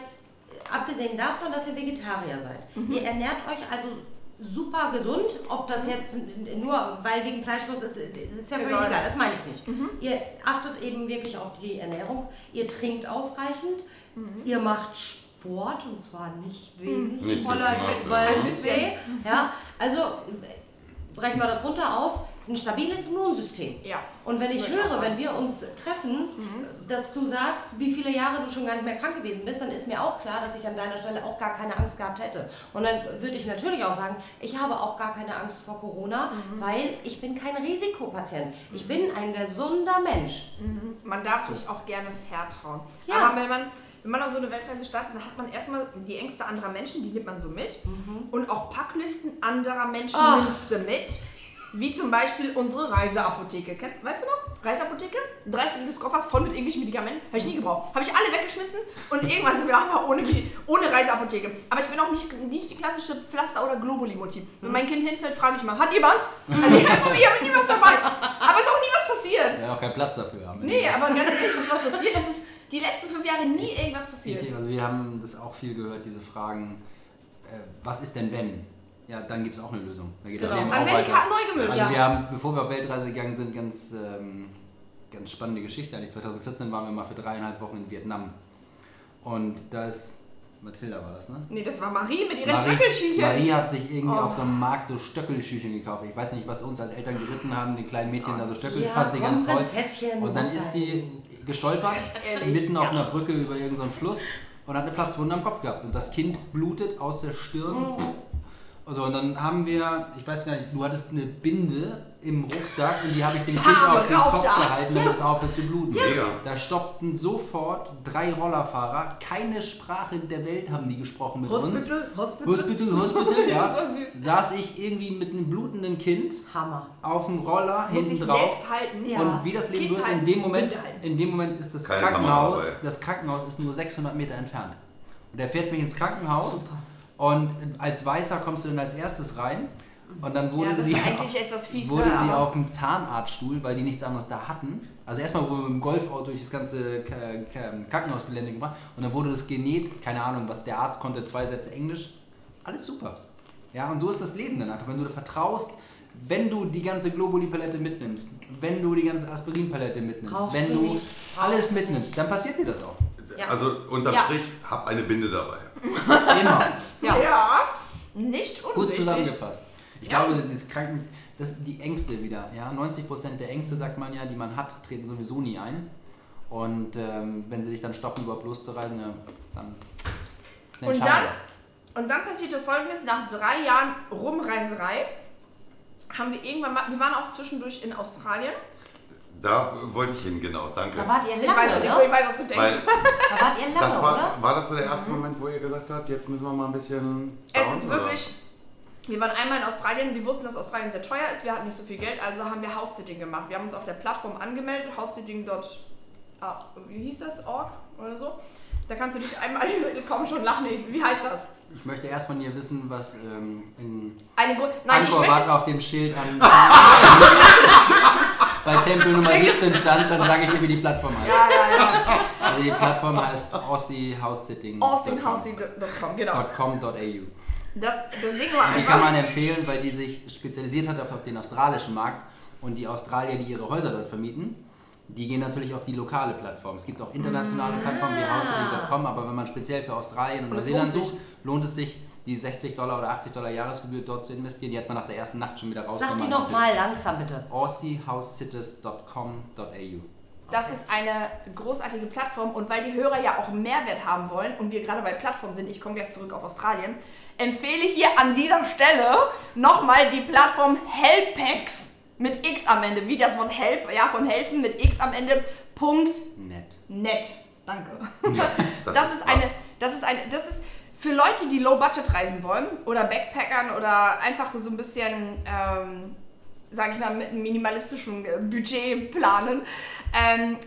abgesehen davon, dass ihr Vegetarier seid, ihr ernährt euch also super gesund. Ob das jetzt nur weil wegen Fleischlos ist, ist ja völlig
Egal.
egal, das meine ich nicht. Ihr achtet eben wirklich auf die Ernährung, ihr trinkt ausreichend, ihr macht Sport und zwar nicht wenig.
Nicht
Voller
viel,
mit
ja.
Waldweh. Ja, also brechen wir das runter auf. Ein stabiles Immunsystem.
Ja.
Und wenn ich höre, wenn wir uns treffen, dass du sagst, wie viele Jahre du schon gar nicht mehr krank gewesen bist, dann ist mir auch klar, dass ich an deiner Stelle auch gar keine Angst gehabt hätte. Und dann würde ich natürlich auch sagen, ich habe auch gar keine Angst vor Corona, weil ich bin kein Risikopatient. Ich bin ein gesunder Mensch.
man darf sich auch gerne vertrauen.
Ja.
Aber wenn man, wenn man auf so eine Weltreise startet, dann hat man erstmal die Ängste anderer Menschen, die nimmt man so mit. Und auch Packlisten anderer Menschen
Ach.
nimmst du mit. Wie zum Beispiel unsere Reiseapotheke. Kennst, weißt du noch? Reiseapotheke? Drei Viertel des Koffers voll mit irgendwelchen Medikamenten. Habe ich nie gebraucht. Habe ich alle weggeschmissen und irgendwann sind wir einfach ohne, ohne Reiseapotheke. Aber ich bin auch nicht, nicht die klassische Pflaster- oder Globuli-Motiv. Wenn mein Kind hinfällt, frage ich mal, hat jemand? Also, ich habe nie was dabei. Aber es ist auch nie was passiert.
Ja, auch keinen Platz dafür haben.
Nee, aber ganz ehrlich, ist was passiert. Es ist die letzten fünf Jahre nie irgendwas passiert.
Ich, also wir haben das auch viel gehört, diese Fragen, äh, was ist denn wenn? Ja, dann gibt es auch eine Lösung. Da geht das
Genau.
Leben
Dann
auch
werden die. Karten neu gemischt.
Also
Ja.
wir haben, bevor wir auf Weltreise gegangen sind, ganz, ähm, ganz spannende Geschichte. Eigentlich 2014 waren wir mal für dreieinhalb Wochen in Vietnam. Und da ist, Mathilda war das, ne?
Nee, das war Marie mit ihren Stöckelschüchen.
Marie hat sich irgendwie
Oh.
auf so einem Markt so Stöckelschüchen gekauft. Ich weiß nicht, was uns als Eltern geritten haben, die kleinen Mädchen da so Stöckel,
Ja,
fand sie ganz toll. Und dann ist die gestolpert, mitten auf
ja.
einer Brücke über irgendeinen Fluss und hat eine Platzwunde am Kopf gehabt. Und das Kind blutet aus der Stirn. Also, und dann haben wir, ich weiß gar nicht, du hattest eine Binde im Rucksack und die habe ich dem Kind auf den Kopf
da.
gehalten, damit es aufhört zu bluten.
Mega.
Da stoppten sofort drei Rollerfahrer. Keine Sprache der Welt haben die gesprochen mit uns.
Hospital, Hospital.
Hospital, Hospital, ja.
Das war süß.
Saß ich irgendwie mit einem blutenden Kind
Hammer.
auf dem Roller
Muss
hinten
sich
drauf.
selbst halten.
Ja.
Und wie das Leben so ist, in dem Moment, in dem Moment ist das
Keine
Krankenhaus, das Krankenhaus ist nur 600 Meter entfernt. Und der fährt mich ins Krankenhaus
Super.
Und als Weißer kommst du dann als erstes rein und dann wurde
Ja, das
sie,
fies,
wurde
ne?
sie auf dem Zahnarztstuhl, weil die nichts anderes da hatten. Also erstmal wurden wir mit dem Golfauto durch das ganze K- K- Krankenhausgelände gebracht und dann wurde das genäht, keine Ahnung, was der Arzt konnte, zwei Sätze Englisch. Alles super. Ja, und so ist das Leben dann einfach, wenn du da vertraust, wenn du die ganze Globuli-Palette mitnimmst, wenn du die ganze Aspirin-Palette mitnimmst,
Brauchst
wenn
du
du
nicht.
alles mitnimmst, dann passiert dir das auch.
Ja.
Also unterm
Ja.
Strich, hab eine Binde dabei.
Immer.
Ja.
Ja, nicht unwichtig.
Gut zusammengefasst. Ich
Ja.
glaube, dieses Kranken, das die Ängste wieder. Ja, 90% der Ängste, sagt man ja, die man hat, treten sowieso nie ein. Und ähm, wenn sie dich dann stoppen, überhaupt loszureisen, ja, dann ist
Und dann, und dann passierte folgendes, nach drei Jahren Rumreiserei haben wir irgendwann mal, wir waren auch zwischendurch in Australien.
Da wollte ich hin, genau, danke.
Da wart ihr
Ich weiß,
lange,
Nico, ich weiß, was du denkst.
Weil
Da wart ihr lange,
das war,
oder?
war das so der erste Moment, wo ihr gesagt habt, jetzt müssen wir mal ein bisschen.
Es
down,
ist
oder?
wirklich. Wir waren einmal in Australien, wir wussten, dass Australien sehr teuer ist, wir hatten nicht so viel Geld, also haben wir House-Sitting gemacht. Wir haben uns auf der Plattform angemeldet, housesitting.org, ah, wie hieß das? Org oder so. Da kannst du dich einmal, komm schon, lach nicht, wie heißt das?
Ich möchte erst von dir wissen, was ähm, in
Eine Grund. Nein, ich
Angkor
möchte.
Wat auf dem Schild an bei Tempel Nummer 17 stand, dann sage ich dir, wie die Plattform heißt.
Ja, ja, ja.
Also die Plattform heißt AussieHouseSitting.com.au.
AustinHousing.com, genau. Das, das Ding war
Die kann man empfehlen, weil die sich spezialisiert hat auf den australischen Markt und die Australier, die ihre Häuser dort vermieten, die gehen natürlich auf die lokale Plattform. Es gibt auch internationale Plattformen wie Housesitting.com, aber wenn man speziell für Australien und Neuseeland sucht, lohnt es sich, die 60 Dollar oder 80 Dollar Jahresgebühr dort zu investieren. Die hat man nach der ersten Nacht schon wieder raus.
Sag die
man
noch
aussieht.
mal langsam bitte.
AussieHouseSitters.com.au
Das ist eine großartige Plattform und weil die Hörer ja auch Mehrwert haben wollen und wir gerade bei Plattformen sind, ich komme gleich zurück auf Australien, empfehle ich hier an dieser Stelle nochmal die Plattform Helpex mit X am Ende, wie das Wort Help, ja, von helfen mit X am Ende, Punkt
Nett.
net. Danke.
Das
Das,
ist
ist, eine, das ist eine, das ist für Leute, die Low Budget reisen wollen oder Backpackern oder einfach so ein bisschen, ähm, sage ich mal, mit einem minimalistischen äh, Budget planen. Ähm,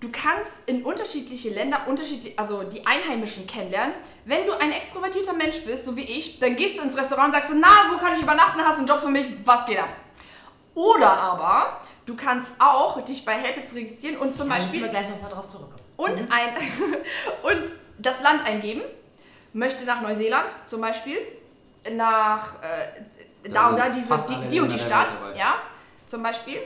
du kannst in unterschiedliche Länder unterschiedlich, also die Einheimischen kennenlernen. Wenn du ein extrovertierter Mensch bist, so wie ich, dann gehst du ins Restaurant und sagst so, na, wo kann ich übernachten? Hast du einen Job für mich? Was geht ab? Oder aber du kannst auch dich bei Helpix registrieren und zum
müssen
Beispiel
gleich noch mal drauf zurückkommen.
und, ein, und das Land eingeben. Möchte nach Neuseeland zum Beispiel, nach äh,
Da
und da diese, die, die und die Stadt, ja, zum Beispiel.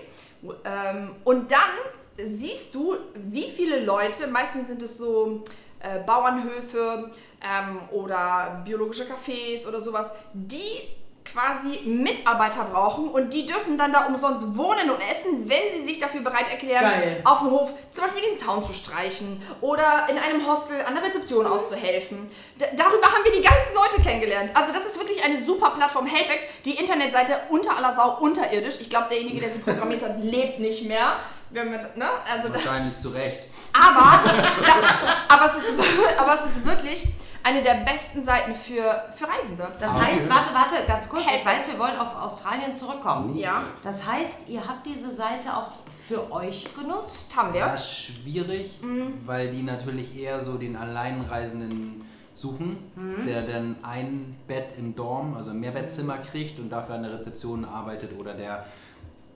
Ähm, und dann siehst du, wie viele Leute, meistens sind es so äh, Bauernhöfe ähm, oder biologische Cafés oder sowas, die quasi Mitarbeiter brauchen und die dürfen dann da umsonst wohnen und essen, wenn sie sich dafür bereit erklären,
Geil.
auf dem Hof zum Beispiel den Zaun zu streichen oder in einem Hostel an der Rezeption auszuhelfen. D darüber haben wir die ganzen Leute kennengelernt. Also das ist wirklich eine super Plattform. Helpback, die Internetseite unter aller Sau unterirdisch. Ich glaube, derjenige, der sie programmiert hat, lebt nicht mehr. Wir, ne? also
Wahrscheinlich zu Recht.
aber, da, aber, es ist, aber es ist wirklich eine der besten Seiten für, für Reisende.
Das heißt, warte, warte, ganz kurz. Ich weiß, wir wollen auf Australien zurückkommen.
Ja,
Das heißt, ihr habt diese Seite auch für euch genutzt?
haben wir.
Ja, schwierig,
Mhm.
weil die natürlich eher so den Alleinreisenden suchen,
Mhm.
der dann ein Bett im Dorm, also ein Mehrbettzimmer kriegt und dafür an der Rezeption arbeitet oder der,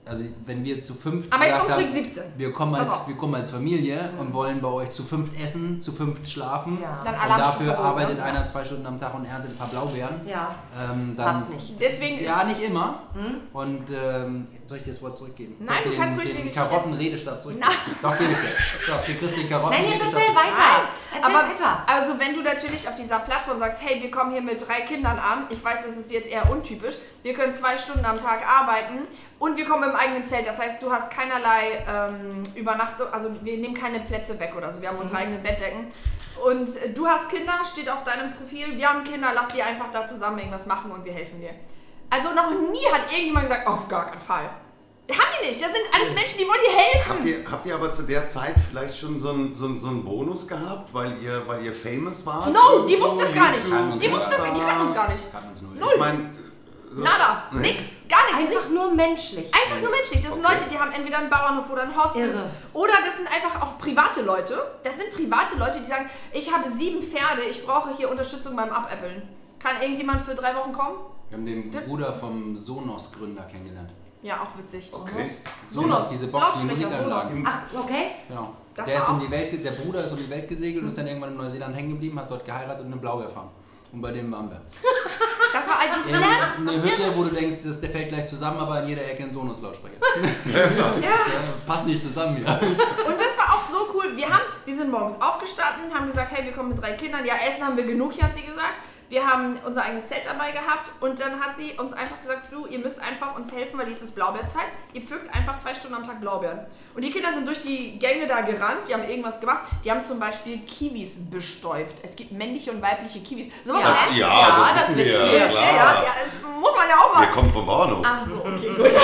also wenn wir zu fünft
Aber jetzt
gesagt
kommt
haben,
Trick 17.
wir kommen, als, wir kommen als Familie und wollen bei euch zu fünft essen, zu fünft schlafen
Ja.
Dann
und dafür arbeitet
ne?
einer zwei Stunden am Tag und erntet ein paar Blaubeeren.
Ja.
Ähm, dann
Passt nicht.
Deswegen ist
Ja, nicht immer. Und ähm, soll ich dir das Wort zurückgeben?
Nein, du kannst
den,
ruhig die
den
Geschichte-
Karottenredestab zurückgeben?
Nein.
Doch, gebe ich dir. Doch, du kriegst den
Nein, jetzt
Karottenredestab.
erzähl weiter. Erzähl
aber
weiter.
also wenn du natürlich auf dieser Plattform sagst, hey, wir kommen hier mit drei Kindern an, ich weiß, das ist jetzt eher untypisch, wir können zwei Stunden am Tag arbeiten und wir kommen im eigenen Zelt. Das heißt, du hast keinerlei ähm, Übernachtung, also wir nehmen keine Plätze weg oder so, wir haben unsere eigenen Bettdecken. Und äh, du hast Kinder, steht auf deinem Profil, wir haben Kinder, lass die einfach da zusammen irgendwas machen und wir helfen dir. Also noch nie hat irgendjemand gesagt, auf gar keinen Fall. Haben die nicht, das sind alles Menschen, die wollen dir helfen.
Habt ihr, habt ihr aber zu der Zeit vielleicht schon so einen so so einen Bonus gehabt, weil ihr, weil ihr famous wart?
No, die wussten das gar nicht. Die wussten das, die kannten uns gar nicht.
Uns null.
Ich meine,
Nada,
Nee.
nix, gar nichts.
Einfach nur menschlich.
Einfach nur menschlich. Das sind
Okay.
Leute, die haben entweder einen Bauernhof oder ein Hostel.
Irre.
Oder das sind einfach auch private Leute. Das sind private Leute, die sagen, ich habe sieben Pferde, ich brauche hier Unterstützung beim Abäppeln. Kann irgendjemand für drei Wochen kommen?
Wir haben den Bruder vom Sonos-Gründer kennengelernt.
Ja, auch witzig.
Okay.
Sonos, diese Box, die
Lautsprecher,
Musikanlagen.
Ach, okay.
Genau.
Das
Der, ist um die Welt, der Bruder ist um die Welt gesegelt und ist dann irgendwann in Neuseeland hängen geblieben, hat dort geheiratet und eine Blaubeer fahren. Und bei dem waren wir.
Das war ein, lernst.
eine Hütte, wo du denkst, das, der fällt gleich zusammen, aber in jeder Ecke ein Sonos-Lautsprecher. ja. Passt nicht zusammen hier.
Und das war auch so cool. Wir, haben, wir sind morgens aufgestanden, haben gesagt, hey, wir kommen mit drei Kindern. Ja, Essen haben wir genug, hier hat sie gesagt. Wir haben unser eigenes Zelt dabei gehabt und dann hat sie uns einfach gesagt, du, ihr müsst einfach uns helfen, weil jetzt ist Blaubeerzeit. Ihr pflückt einfach zwei Stunden am Tag Blaubeeren. Und die Kinder sind durch die Gänge da gerannt, die haben irgendwas gemacht. Die haben zum Beispiel Kiwis bestäubt. Es gibt männliche und weibliche Kiwis. Sowas
Ja.
lernt-
ja, das wissen wir,
ihr,
klar.
ja, ja, das muss man ja auch
wir
mal.
kommen vom Bauernhof.
Ach so, okay, gut.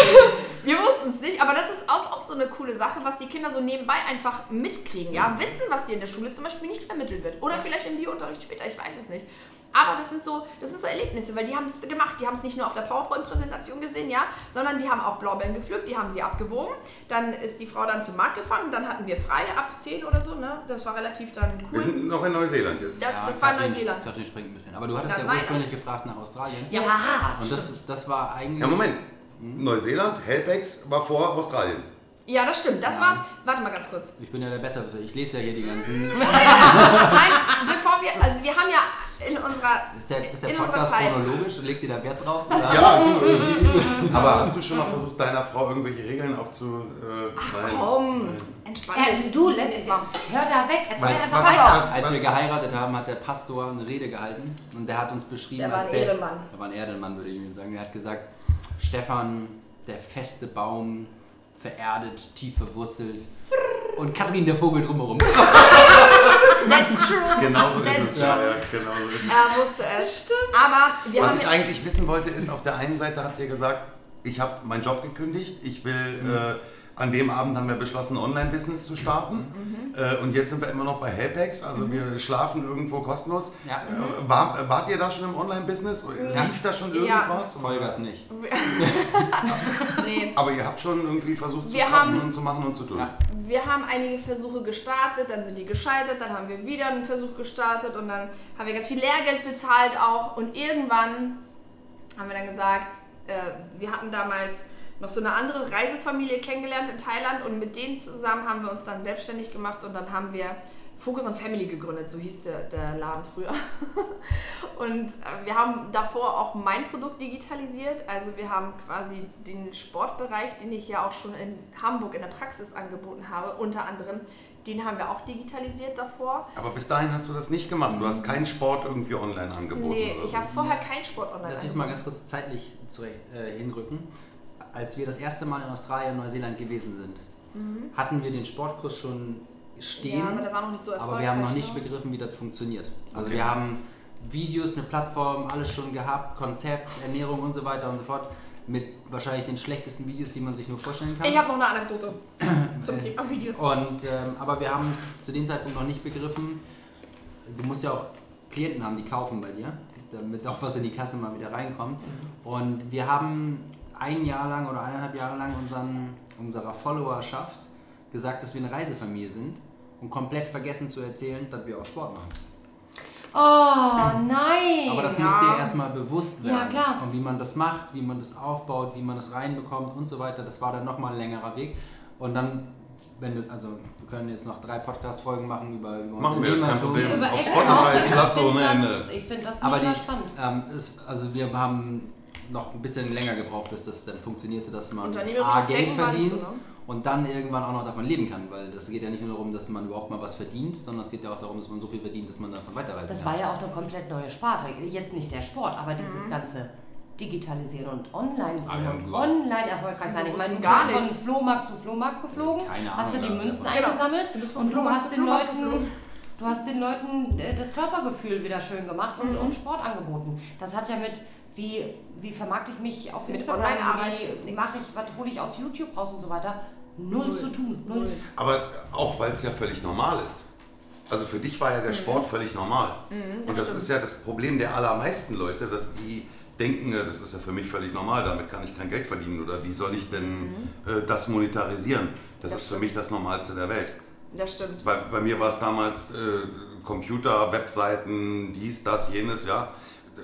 Wir wussten es nicht, aber das ist auch, auch so so eine coole Sache, was die Kinder so nebenbei einfach mitkriegen. Ja, wissen, was dir in der Schule zum Beispiel nicht vermittelt wird. Oder vielleicht im Biounterricht später, ich weiß es nicht. Aber das sind so, das sind so Erlebnisse, weil die haben es gemacht. Die haben es nicht nur auf der PowerPoint-Präsentation gesehen, ja, sondern die haben auch Blaubeeren gepflückt, die haben sie abgewogen. Dann ist die Frau dann zum Markt gefahren, dann hatten wir frei ab 10 oder so, ne? Das war relativ dann cool.
Wir sind noch in Neuseeland jetzt.
Ja, das war
Katrin-
Neuseeland.
Katrin springt ein bisschen. Aber du hattest
Das
ja ursprünglich gefragt nach Australien.
Ja,
Und das, das war eigentlich.
Ja, Moment.
Hm?
Neuseeland, Helpex war vor Australien.
Ja, das stimmt. Das war, warte mal ganz kurz.
Ich bin ja der Besserwisser. Ich lese ja hier die ganzen.
Nein, bevor wir, also wir haben ja in unserer,
Ist der, ist der
in unserer
Podcast
Zeit.
chronologisch und legt ihr da Wert drauf? Oder?
Ja, du, aber hast du schon mal versucht, deiner Frau irgendwelche Regeln aufzu... Äh, nein.
komm, entspann dich.
du,
Jetzt
let,
mal.
hör da weg. Erzähl
Was,
einfach
was,
weiter.
was,
Als wir geheiratet haben, hat der Pastor eine Rede gehalten und der hat uns beschrieben
Der war
als
ein
der-
Ehrenmann.
Er war ein Ehrenmann, würde ich Ihnen sagen. Er hat gesagt, Stefan, der feste Baum, vererdet, tief verwurzelt und Kathrin, der Vogel drumherum.
That's true.
Genauso ist
That's
es. Ja, ja, genau so ist es.
Er wusste es. Stimmt. Aber wir
Was
haben
ich eigentlich wissen wollte, ist, auf der einen Seite habt ihr gesagt, ich habe meinen Job gekündigt, ich will, äh, an dem Abend haben wir beschlossen, ein Online-Business zu starten. Äh, und jetzt sind wir immer noch bei Helpex, also wir schlafen irgendwo kostenlos.
Ja.
Äh, war, wart ihr da schon im Online-Business? Lief da schon
Ja.
irgendwas?
Vollgas nicht.
nee,
Aber ihr habt schon irgendwie versucht zu
Wir
kratzen
haben-
und zu machen und zu tun.
Ja.
Wir haben einige Versuche gestartet, dann sind die gescheitert, dann haben wir wieder einen Versuch gestartet und dann haben wir ganz viel Lehrgeld bezahlt auch. Und irgendwann haben wir dann gesagt, äh, wir hatten damals noch so eine andere Reisefamilie kennengelernt in Thailand und mit denen zusammen haben wir uns dann selbstständig gemacht und dann haben wir Focus on Family gegründet, so hieß der, der Laden früher. Und äh, wir haben davor auch mein Produkt digitalisiert. Also wir haben quasi den Sportbereich, den ich ja auch schon in Hamburg in der Praxis angeboten habe, unter anderem, den haben wir auch digitalisiert davor.
Aber bis dahin hast du das nicht gemacht. Du hast keinen Sport irgendwie online angeboten.
Nee,
oder
ich
so.
habe vorher keinen Sport online
Lass ich mal ganz kurz zeitlich zurecht, äh, hinrücken. Als wir das erste Mal in Australien und Neuseeland gewesen sind, hatten wir den Sportkurs schon stehen,
Mhm. Ja, aber der war noch nicht so
aber wir haben noch
erfolgreich,
nicht
ne?
begriffen, wie das funktioniert. Also
Okay.
wir haben Videos, eine Plattform, alles schon gehabt, Konzept, Ernährung und so weiter und so fort, mit wahrscheinlich den schlechtesten Videos, die man sich nur vorstellen kann.
Ich habe noch eine Anekdote zum Thema Videos.
Und, ähm, aber wir haben zu dem Zeitpunkt noch nicht begriffen, du musst ja auch Klienten haben, die kaufen bei dir, damit auch was in die Kasse mal wieder reinkommt. Und wir haben ein Jahr lang oder eineinhalb Jahre lang unseren, unserer Followerschaft gesagt, dass wir eine Reisefamilie sind und komplett vergessen zu erzählen, dass wir auch Sport machen.
Oh nein.
Aber das
Ja.
muss dir erstmal bewusst werden.
Ja, klar.
Und wie man das macht, wie man das aufbaut, wie man das reinbekommt und so weiter. Das war dann nochmal ein längerer Weg. Und dann, wenn du, also wir können jetzt noch drei Podcast-Folgen machen über, über
Machen wir, ist kein. Problem.
Über
Auf Spotify ist. Platz ohne
das-
Ende.
Ich finde das
Aber
mega
die,
spannend.
ähm, ist, also wir haben noch ein bisschen länger gebraucht, bis das dann funktionierte, dass man A, Geld
Denken war nicht
verdient
so, ne?
Und dann irgendwann auch noch davon leben kann. Weil das geht ja nicht nur darum, dass man überhaupt mal was verdient, sondern es geht ja auch darum, dass man so viel verdient, dass man davon weiterreisen
Das
kann.
war ja auch eine komplett neue Sparte. Jetzt nicht der Sport, aber dieses ganze Digitalisieren und online
Ah, ja,
online erfolgreich sein. Ich meine, du bist von. Flohmarkt zu Flohmarkt geflogen,
Keine
hast du
Ahnung,
die Münzen
davon.
Genau.
eingesammelt
Du
und du hast den Leuten,
geflogen.
du hast den Leuten das Körpergefühl wieder schön gemacht und, und Sport angeboten. Das hat ja mit wie, wie vermarkte ich mich auf Instagram, wie mache ich, was hole ich aus YouTube raus und so weiter. Null, zu tun. Null.
Aber auch weil es ja völlig normal ist. Also für dich war ja der Sport völlig normal. Und das ist ja das Problem der allermeisten Leute, dass die denken, das ist ja für mich völlig normal, damit kann ich kein Geld verdienen oder wie soll ich denn äh, das monetarisieren? Das,
Das
ist für mich das Normalste der Welt.
Das stimmt.
Bei, bei mir war es damals äh, Computer, Webseiten, dies, das, jenes, ja.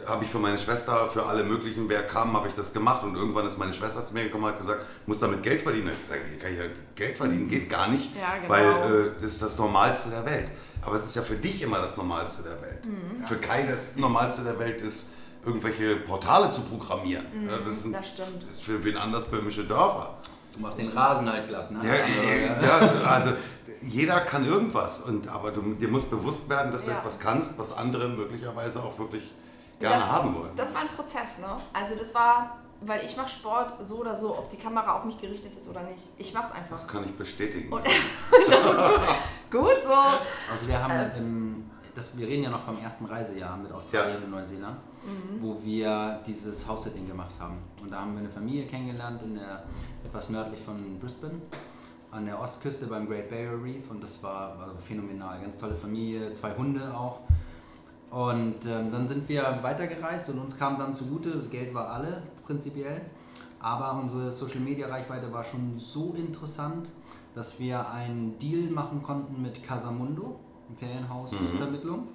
Habe ich für meine Schwester, für alle möglichen, wer kam, habe ich das gemacht. Und irgendwann ist meine Schwester zu mir gekommen und hat gesagt, ich muss damit Geld verdienen. Ich habe gesagt, ich kann ja Geld verdienen, geht gar nicht,
Ja, genau.
weil äh, das ist das Normalste der Welt. Aber es ist ja für dich immer das Normalste der Welt.
Mhm.
Für Kai das Normalste der Welt ist, irgendwelche Portale zu programmieren. ja, das, sind,
Mhm, das stimmt.
ist für wen anders böhmische Dörfer.
Du machst den Rasen halt glatt, ne?
Ja, ja, ja, also jeder kann irgendwas, und, aber du, dir muss bewusst werden, dass du
Ja.
etwas kannst, was andere möglicherweise auch wirklich gerne
Das-
haben wollen.
Das war ein Prozess, ne? Also das war, weil ich mache Sport so oder so, ob die Kamera auf mich gerichtet ist oder nicht. Ich mach's einfach.
das kann ich bestätigen.
Und das ist gut, gut so.
Also wir haben,
Äh.
im, das, wir reden ja noch vom ersten Reisejahr mit Australien und Neuseeland,
Mhm.
wo wir dieses House-Sitting gemacht haben. Und da haben wir eine Familie kennengelernt, in der, etwas nördlich von Brisbane. an der Ostküste beim Great Barrier Reef und das war, war phänomenal. Ganz tolle Familie, zwei Hunde auch. Und ähm, dann sind wir weitergereist und uns kam dann zugute, das Geld war alle prinzipiell, aber unsere Social Media Reichweite war schon so interessant, dass wir einen Deal machen konnten mit Casamundo, Ferienhausvermittlung.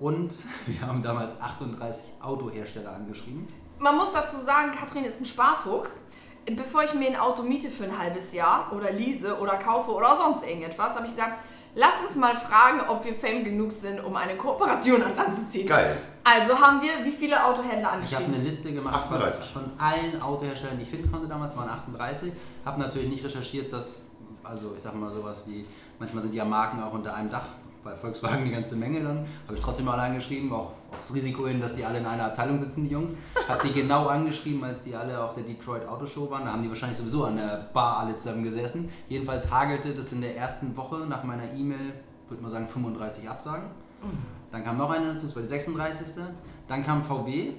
Und wir haben damals 38 Autohersteller angeschrieben.
Man muss dazu sagen, Katrin ist ein Sparfuchs. Bevor ich mir ein Auto miete für ein halbes Jahr oder lease oder kaufe oder sonst irgendetwas, habe ich gesagt, lass uns mal fragen, ob wir Fame genug sind, um eine Kooperation an Land zu ziehen.
Geil.
Also haben wir wie viele Autohändler
Ich habe
angeschrieben?
eine Liste gemacht von,
38.
von allen Autoherstellern, die ich finden konnte damals, waren 38. Habe natürlich nicht recherchiert, dass, also ich sag mal sowas wie, manchmal sind ja Marken auch unter einem Dach, bei Volkswagen eine ganze Menge dann. Habe ich trotzdem alle angeschrieben, auch aufs Risiko hin, dass die alle in einer Abteilung sitzen, die Jungs. Habe die genau angeschrieben, als die alle auf der Detroit Auto Show waren. Da haben die wahrscheinlich sowieso an der Bar alle zusammen gesessen. Jedenfalls hagelte das in der ersten Woche nach meiner E-Mail, würde man sagen, 35 Absagen. Dann kam noch eine dazu, das war die 36. Dann kam VW.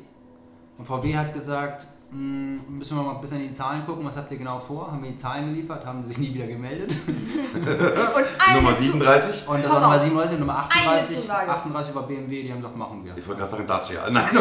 Und VW hat gesagt, "Hm, müssen wir mal ein bisschen in die Zahlen gucken, was habt ihr genau vor? Haben wir die Zahlen geliefert, haben sie sich nie wieder gemeldet.
Nummer
zu-
37?
Und das Nummer
auf.
37 und Nummer
Eine
38.
Zusage.
38 war BMW, die haben gesagt, machen wir.
Ich wollte gerade sagen Dacia. Nein.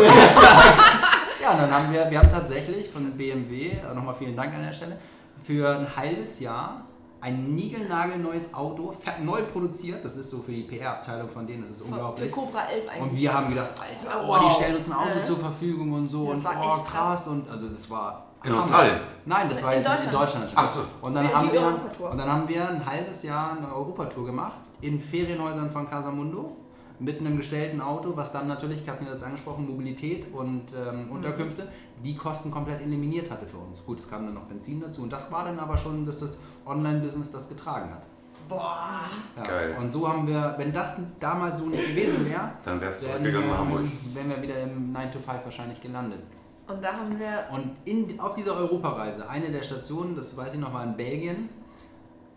Ja, und dann haben wir, wir haben tatsächlich von BMW, äh, nochmal vielen Dank an der Stelle, für ein halbes Jahr ein niegelnagelneues Auto, neu produziert. Das ist so für die PR-Abteilung von denen, das ist
für
unglaublich.
Cobra 11 eigentlich.
Und wir haben gedacht, Alter, oh,
Wow.
die stellen uns ein Auto
Äh.
zur Verfügung und so
Das
und
war
oh,
echt
krass.
krass.
und also das war
In. Australien?
Nein, das war
In
jetzt in
Deutschland.
Deutschland.
Ach so.
Und dann,
Für
haben wir,
Europatour.
und dann haben wir ein halbes Jahr eine Europatour gemacht in Ferienhäusern von Casamundo mit einem gestellten Auto, was dann natürlich, Katrin hat es angesprochen, Mobilität und ähm, Unterkünfte, die Kosten komplett eliminiert hatte für uns. Gut, es kam dann noch Benzin dazu und das war dann aber schon, dass das Online-Business das getragen hat.
Boah.
Ja.
Geil.
Und so haben wir, wenn das damals so nicht gewesen wäre,
Dann wärst du
wären
zurückgegangen nach Hamburg.
wir, wären wir wieder im 9 to 5 wahrscheinlich gelandet.
Und da haben wir.
Und in, auf dieser Europareise, eine der Stationen, das weiß ich noch, war in Belgien,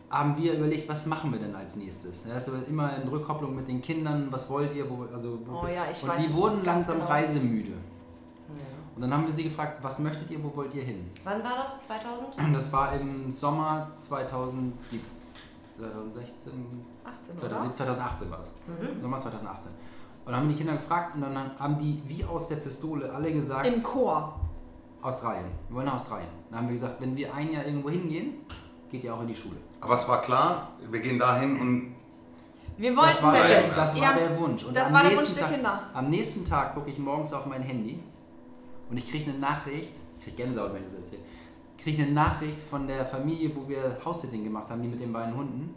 haben wir überlegt, was machen wir denn als nächstes? Das ist immer in Rückkopplung mit den Kindern, was wollt ihr? Wo, also, wo,
Oh ja, ich
und
weiß
die wurden langsam
genau.
reisemüde. Und dann haben wir sie gefragt, was möchtet ihr, wo wollt ihr hin?
Wann war das? 2000?
Und das war im Sommer 2017, 2016,
18,
2017,
oder?
2018 war das.
Mhm.
Sommer 2018. Und dann haben die Kinder gefragt und dann haben die wie aus der Pistole alle gesagt,
Im Chor.
Australien. Wir wollen nach Australien. Dann haben wir gesagt, wenn wir ein Jahr irgendwo hingehen, geht ihr auch in die Schule.
Aber es war klar, wir gehen dahin und
Wir wollten
Das war, der, das war
Ja.
der Wunsch. Und
das
am
war der
nächsten
Wunsch der
Tag,
Kinder.
Am nächsten Tag gucke ich morgens auf mein Handy und ich kriege eine Nachricht, ich kriege Gänsehaut, wenn ich das erzähle, kriege eine Nachricht von der Familie, wo wir House-Sitting gemacht haben, die mit den beiden Hunden.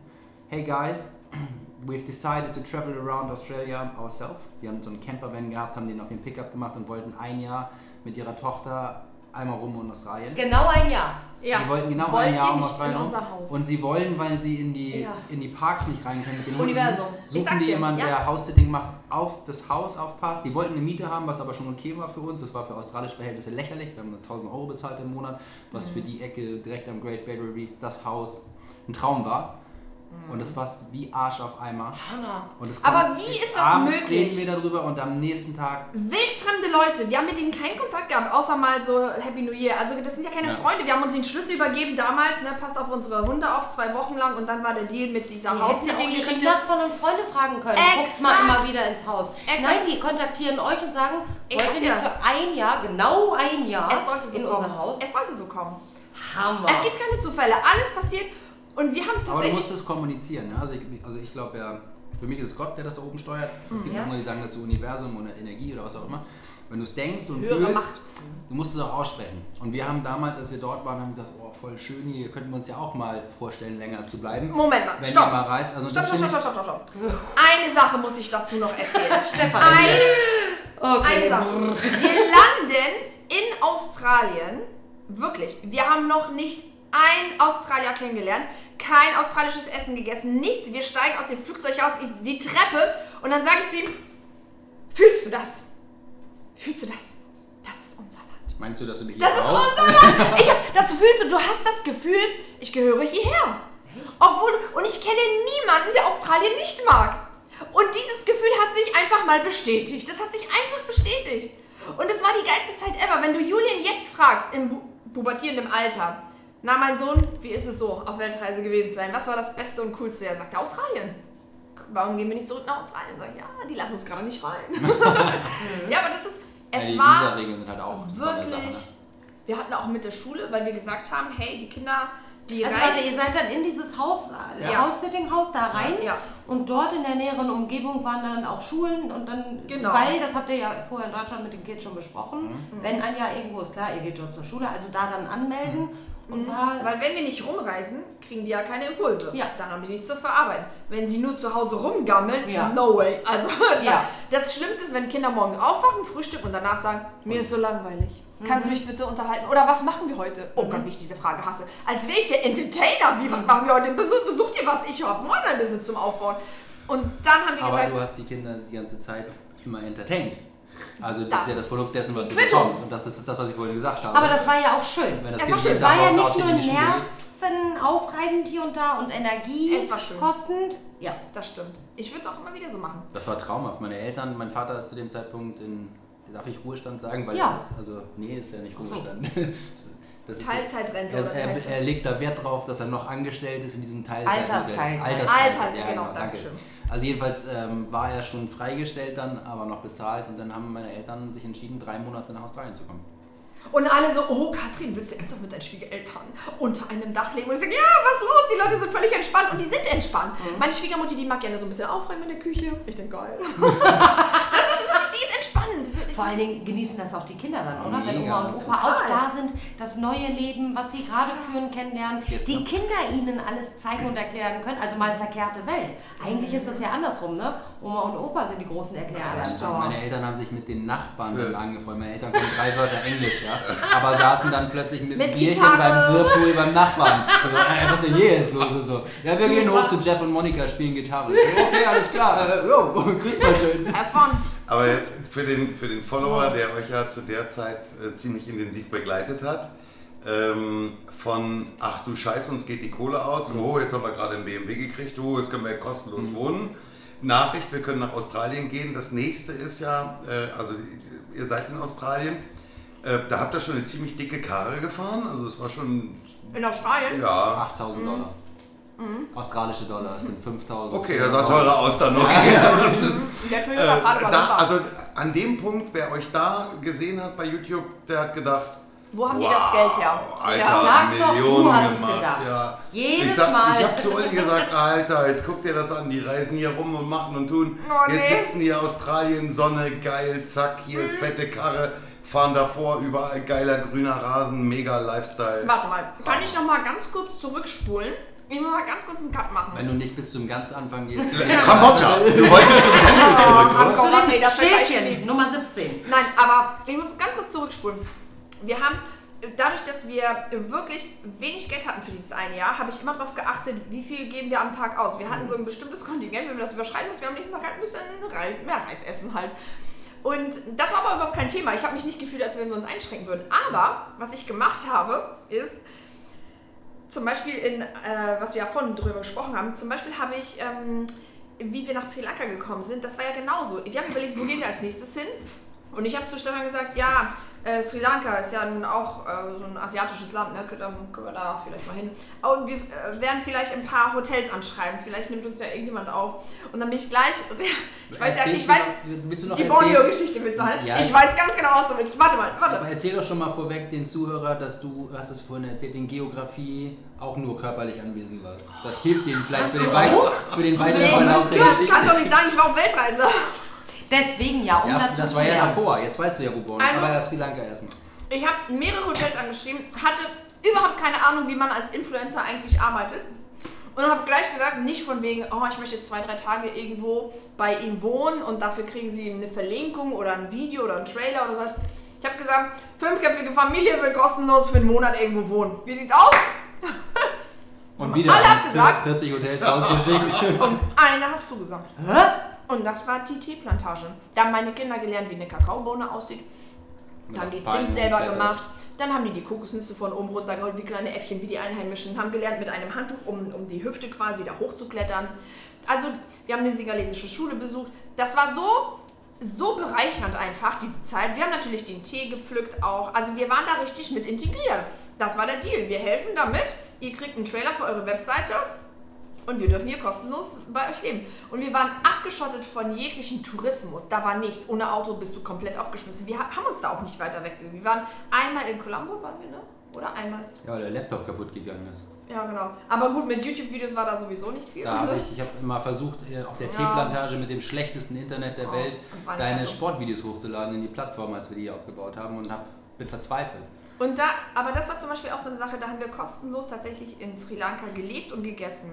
Hey guys, we've decided to travel around Australia ourselves. Die haben so einen Campervan gehabt, haben den auf den Pickup gemacht und wollten ein Jahr mit ihrer Tochter einmal rum in Australien.
Genau ein Jahr.
Ja.
Die wollten genau
Wollt
ein Jahr um Australien rum.
unser Haus?
Und sie wollen, weil sie in die,
Ja.
in die Parks nicht rein können mit
Universum. Ich
suchen
sag's
die jemanden,
ja.
der House-Sitting macht, auf das Haus aufpasst. Die wollten eine Miete haben, was aber schon okay war für uns. Das war für australische Verhältnisse lächerlich. Wir haben 1000 Euro bezahlt im Monat, was
Mhm.
für die Ecke direkt am Great Barrier Reef das Haus ein Traum war. Und es war wie Arsch auf Eimer.
Hammer.
Und es
Aber wie ist das
abends
möglich?
reden wir darüber und am nächsten Tag
Wildfremde Leute, wir haben mit denen keinen Kontakt gehabt, außer mal so Happy New Year. Also das sind ja keine
Ja.
Freunde. Wir haben uns den Schlüssel übergeben damals, ne, passt auf unsere Hunde auf, zwei Wochen lang und dann war der Deal mit dieser
Die ihre
Haus-Sitting-Geschichte.
Nachbarn und Freunde fragen können. Guckt
Exakt.
mal immer wieder ins Haus.
Exakt.
Nein, die kontaktieren euch und sagen,
Ich
wollt ihr für ein Jahr, genau ein Jahr,
Es sollte so
in
kommen.
unser Haus?
Es sollte so kommen.
Hammer.
Es gibt keine Zufälle, alles passiert und wir haben
Aber du
tatsächlich...
musst es kommunizieren. Ne? Also ich, also ich glaube ja, für mich ist es Gott, der das da oben steuert. Es gibt
Ja.
andere, die sagen das ist Universum oder Energie oder was auch immer. Wenn du es denkst und
Höhere
fühlst,
Macht.
du musst es auch aussprechen. Und wir haben damals, als wir dort waren, haben gesagt, oh voll schön, hier könnten wir uns ja auch mal vorstellen, länger zu bleiben.
Moment mal,
wenn
stopp.
mal reist. Also
Stopp, stopp, stopp, stopp, stopp, stopp. Eine Sache muss ich dazu noch erzählen.
Stefan.
Eine,
okay.
eine Sache. Wir landen in Australien. Wirklich. Wir haben noch nicht ein Australier kennengelernt, kein australisches Essen gegessen, nichts. Wir steigen aus dem Flugzeug aus, ich, die Treppe und dann sage ich zu ihm, fühlst du das? Fühlst du das? Das ist unser Land.
Meinst du, dass du mich
Das
hier
ist
raus?
unser Land. Ich hab, das fühlst du, du hast das Gefühl, ich gehöre hierher. Obwohl, und ich kenne niemanden, der Australien nicht mag. Und dieses Gefühl hat sich einfach mal bestätigt. Das hat sich einfach bestätigt. Und es war die geilste Zeit ever. Wenn du Julian jetzt fragst, im pu- pubertierenden Alter, Na, mein Sohn, wie ist es so, auf Weltreise gewesen zu sein? Was war das Beste und Coolste? Er sagte, Australien. Warum gehen wir nicht zurück nach Australien? Sag ich, ja, die lassen uns gerade nicht rein. ja, aber das ist, es
ja, die
war
sind halt auch eine Sache,
wirklich,
ne?
wir hatten auch mit der Schule, weil wir gesagt haben, hey, die Kinder, die
Also,
reisen...
also ihr seid dann in dieses Haus, äh,
Ja.
House-Sitting-Haus da rein
Ja.
und dort in der näheren Umgebung waren dann auch Schulen und dann,
Genau.
weil, das habt ihr ja vorher in Deutschland mit den Kids schon besprochen,
Mhm.
wenn ein Jahr irgendwo ist, klar, ihr geht dort zur Schule, also da dann anmelden
Mhm.
Und war,
Weil wenn wir nicht rumreisen, kriegen die ja keine Impulse.
Ja.
Dann haben die nichts zu verarbeiten. Wenn sie nur zu Hause rumgammeln,
Ja.
no way. Also
Ja.
das Schlimmste ist, wenn Kinder morgen aufwachen, frühstücken und danach sagen, mir ist so langweilig. Kannst du mich bitte unterhalten? Oder was machen wir heute? Oh Gott, wie ich diese Frage hasse. Als wäre ich der Entertainer. Wie, was machen wir heute? Besuch, besucht ihr was? Ich habe ein Online-Business zum Aufbauen. Und dann haben wir
Aber
gesagt,
du hast die Kinder die ganze Zeit immer entertained. Also das,
Das
ist ja das Produkt dessen, was du
Quittung.
bekommst. Und das ist das, was ich vorhin gesagt habe.
aber das war ja auch schön.
Wenn das
Das
Kind
war schön.
Es war ja nicht nur nervenaufreibend hier und da und Energie
Es war schön.
kostend. Ja.
das stimmt. Ich würde es auch immer wieder so machen.
Das war traumhaft. Meine Eltern, mein Vater ist zu dem Zeitpunkt in, darf ich Ruhestand sagen? Weil
Ja.
er ist, also, nee, ist ja nicht
so.
Das ist-
Teilzeitrente
Er,
wie
er, er
das?
legt da Wert drauf, dass er noch angestellt ist in diesem Teilzeitmodell.
Altersteilzeit.
Altersteilzeit, genau,
danke.
Dankeschön.
Also jedenfalls ähm, war er schon freigestellt dann, aber noch bezahlt und dann haben meine Eltern sich entschieden, drei Monate nach Australien zu kommen.
Und alle so, oh Katrin, willst du ernsthaft mit deinen Schwiegereltern unter einem Dach leben? Und ich sage, ja, was los? Die Leute sind völlig entspannt und die sind entspannt. Meine Schwiegermutti, die mag gerne so ein bisschen aufräumen in der Küche. Ich denke, geil.
Vor allen Dingen genießen das auch die Kinder dann, oder? Wenn
Mega,
Oma und Opa
total.
auch da sind, das neue Leben, was sie gerade führen, kennenlernen,
Gestern.
die Kinder ihnen alles zeigen und erklären können. Also mal verkehrte Welt. Eigentlich ist das ja andersrum, ne? Oma und Opa sind die großen Erklärer.
das stimmt.
Meine Eltern haben sich mit den Nachbarn dann angefreundet. Meine Eltern können drei Wörter Englisch, ja. Aber saßen dann plötzlich mit,
Mit
dem Bierchen
Gitarre.
beim Whirlpool beim Nachbarn. Also, äh, was ist denn hier jetzt los? Und so. Ja, wir gehen
Super.
hoch zu Jeff und Monika, spielen Gitarre. So, okay, alles klar. Äh, jo, grüß mal schön.
Have fun.
Aber jetzt für den, für den Follower, der euch ja zu der Zeit äh, ziemlich intensiv begleitet hat, ähm, von ach du Scheiße, uns geht die Kohle aus, oh, jetzt haben wir gerade einen BMW gekriegt, oh, jetzt können wir ja kostenlos wohnen. Nachricht, wir können nach Australien gehen. Das nächste ist ja, äh, also ihr seid in Australien, äh, da habt ihr schon eine ziemlich dicke Karre gefahren, also es war schon,
In Australien?
ja,
8000 Dollar. Australische Dollar, das sind 5000.
okay, das sah teurer aus dann noch.
Der Toyota
Äh, da, also an dem Punkt, wer euch da gesehen hat bei YouTube, der hat gedacht,
Wo haben die das Geld her?
Alter,
Ja.
Sag's doch, du
Millionen
hast es
gemacht.
gedacht.
Ja.
Jedes
ich sag,
Mal.
Ich habe zu Olli gesagt, Alter, jetzt guck dir das an, die reisen hier rum und machen und tun.
Oh,
jetzt
nee.
sitzen die in Australien, Sonne, geil, zack, hier
Mhm.
fette Karre, fahren davor, überall geiler grüner Rasen, mega Lifestyle.
Warte mal, kann ich noch mal ganz kurz zurückspulen? Ich muss mal ganz kurz einen Cut machen.
Wenn du nicht bis zum ganz Anfang gehst.
Kambodscha, du wolltest zum Tempel zurück, oder?
Zu den
das
Schildchen. Nummer 17.
Nein, aber ich muss ganz kurz zurückspulen. Wir haben, dadurch, dass wir wirklich wenig Geld hatten für dieses eine Jahr, habe ich immer darauf geachtet, wie viel geben wir am Tag aus. Wir hatten so ein bestimmtes Kontingent, wenn wir das überschreiten mussten, wir am nächsten Tag halt ein bisschen Reis, mehr Reis essen halt. Und das war aber überhaupt kein Thema. Ich habe mich nicht gefühlt, als wenn wir uns einschränken würden. Aber was ich gemacht habe, ist, zum Beispiel in, äh, was wir ja vorhin drüber gesprochen haben, zum Beispiel habe ich, ähm, wie wir nach Sri Lanka gekommen sind, das war ja genauso. Wir haben überlegt, wo gehen wir als nächstes hin? Und ich habe zu Stefan gesagt, ja, äh, Sri Lanka ist ja nun auch äh, so ein asiatisches Land, ne? Dann können wir da vielleicht mal hin. Und wir äh, werden vielleicht ein paar Hotels anschreiben, vielleicht nimmt uns ja irgendjemand auf. Und dann bin ich gleich, ich weiß ja, ich weiß,
willst du noch
die? Borneo-Geschichte willst du halt?
Ja,
ich
ich-
weiß ganz genau, was du willst. Warte mal, warte.
Aber erzähl doch schon mal vorweg den Zuhörer, dass du, hast es vorhin erzählt, in Geografie auch nur körperlich anwesend warst. Das hilft denen vielleicht für den, weit, für den weiteren Verlauf der Geschichte.
kannst doch nicht sagen, ich war auf Weltreise.
Deswegen ja, um
Ja,
dazu
das
zu
war ja davor. Jetzt weißt du ja, wo Born
Also-
Aber ja Sri Lanka erstmal.
Ich habe mehrere Hotels angeschrieben, hatte überhaupt keine Ahnung, wie man als Influencer eigentlich arbeitet. Und habe gleich gesagt, nicht von wegen, oh, ich möchte zwei, drei Tage irgendwo bei Ihnen wohnen und dafür kriegen Sie eine Verlinkung oder ein Video oder einen Trailer oder so. Ich habe gesagt, fünfköpfige Familie will kostenlos für einen Monat irgendwo wohnen. Wie sieht's aus?
Und wieder
Alle haben gesagt-
40 Hotels rausgeschickt.
Einer hat zugesagt.
Hä?
Und das war die Teeplantage. Da haben meine Kinder gelernt, wie eine Kakaobohne aussieht. Dann haben die Zimt selber gemacht. Dann haben die die Kokosnüsse von oben runtergeholt, wie kleine Äffchen, wie die Einheimischen. Haben gelernt, mit einem Handtuch um, um die Hüfte quasi da hochzuklettern. Also, wir haben eine singalesische Schule besucht. Das war so, so bereichernd einfach, diese Zeit. Wir haben natürlich den Tee gepflückt auch. Also, wir waren da richtig mit integriert. das war der Deal. Wir helfen damit. Ihr kriegt einen Trailer für eure Webseite und wir dürfen hier kostenlos bei euch leben. Und wir waren abgeschottet von jeglichem Tourismus. Da war nichts. Ohne Auto bist du komplett aufgeschmissen. Wir ha- haben uns da auch nicht weiter wegbewegt. Wir waren einmal in Colombo, waren wir, ne? Oder einmal?
Ja, weil der Laptop kaputt gegangen ist.
Ja, genau. Aber gut, mit YouTube-Videos war da sowieso nicht viel.
Da
Also-
ich, ich habe immer versucht, äh, auf der
Ja.
Teeplantage mit dem schlechtesten Internet der
Oh,
Welt deine
mehr so.
Sportvideos hochzuladen in die Plattform, als wir die aufgebaut haben und hab, bin verzweifelt.
Und da, aber das war zum Beispiel auch so eine Sache, da haben wir kostenlos tatsächlich in Sri Lanka gelebt und gegessen.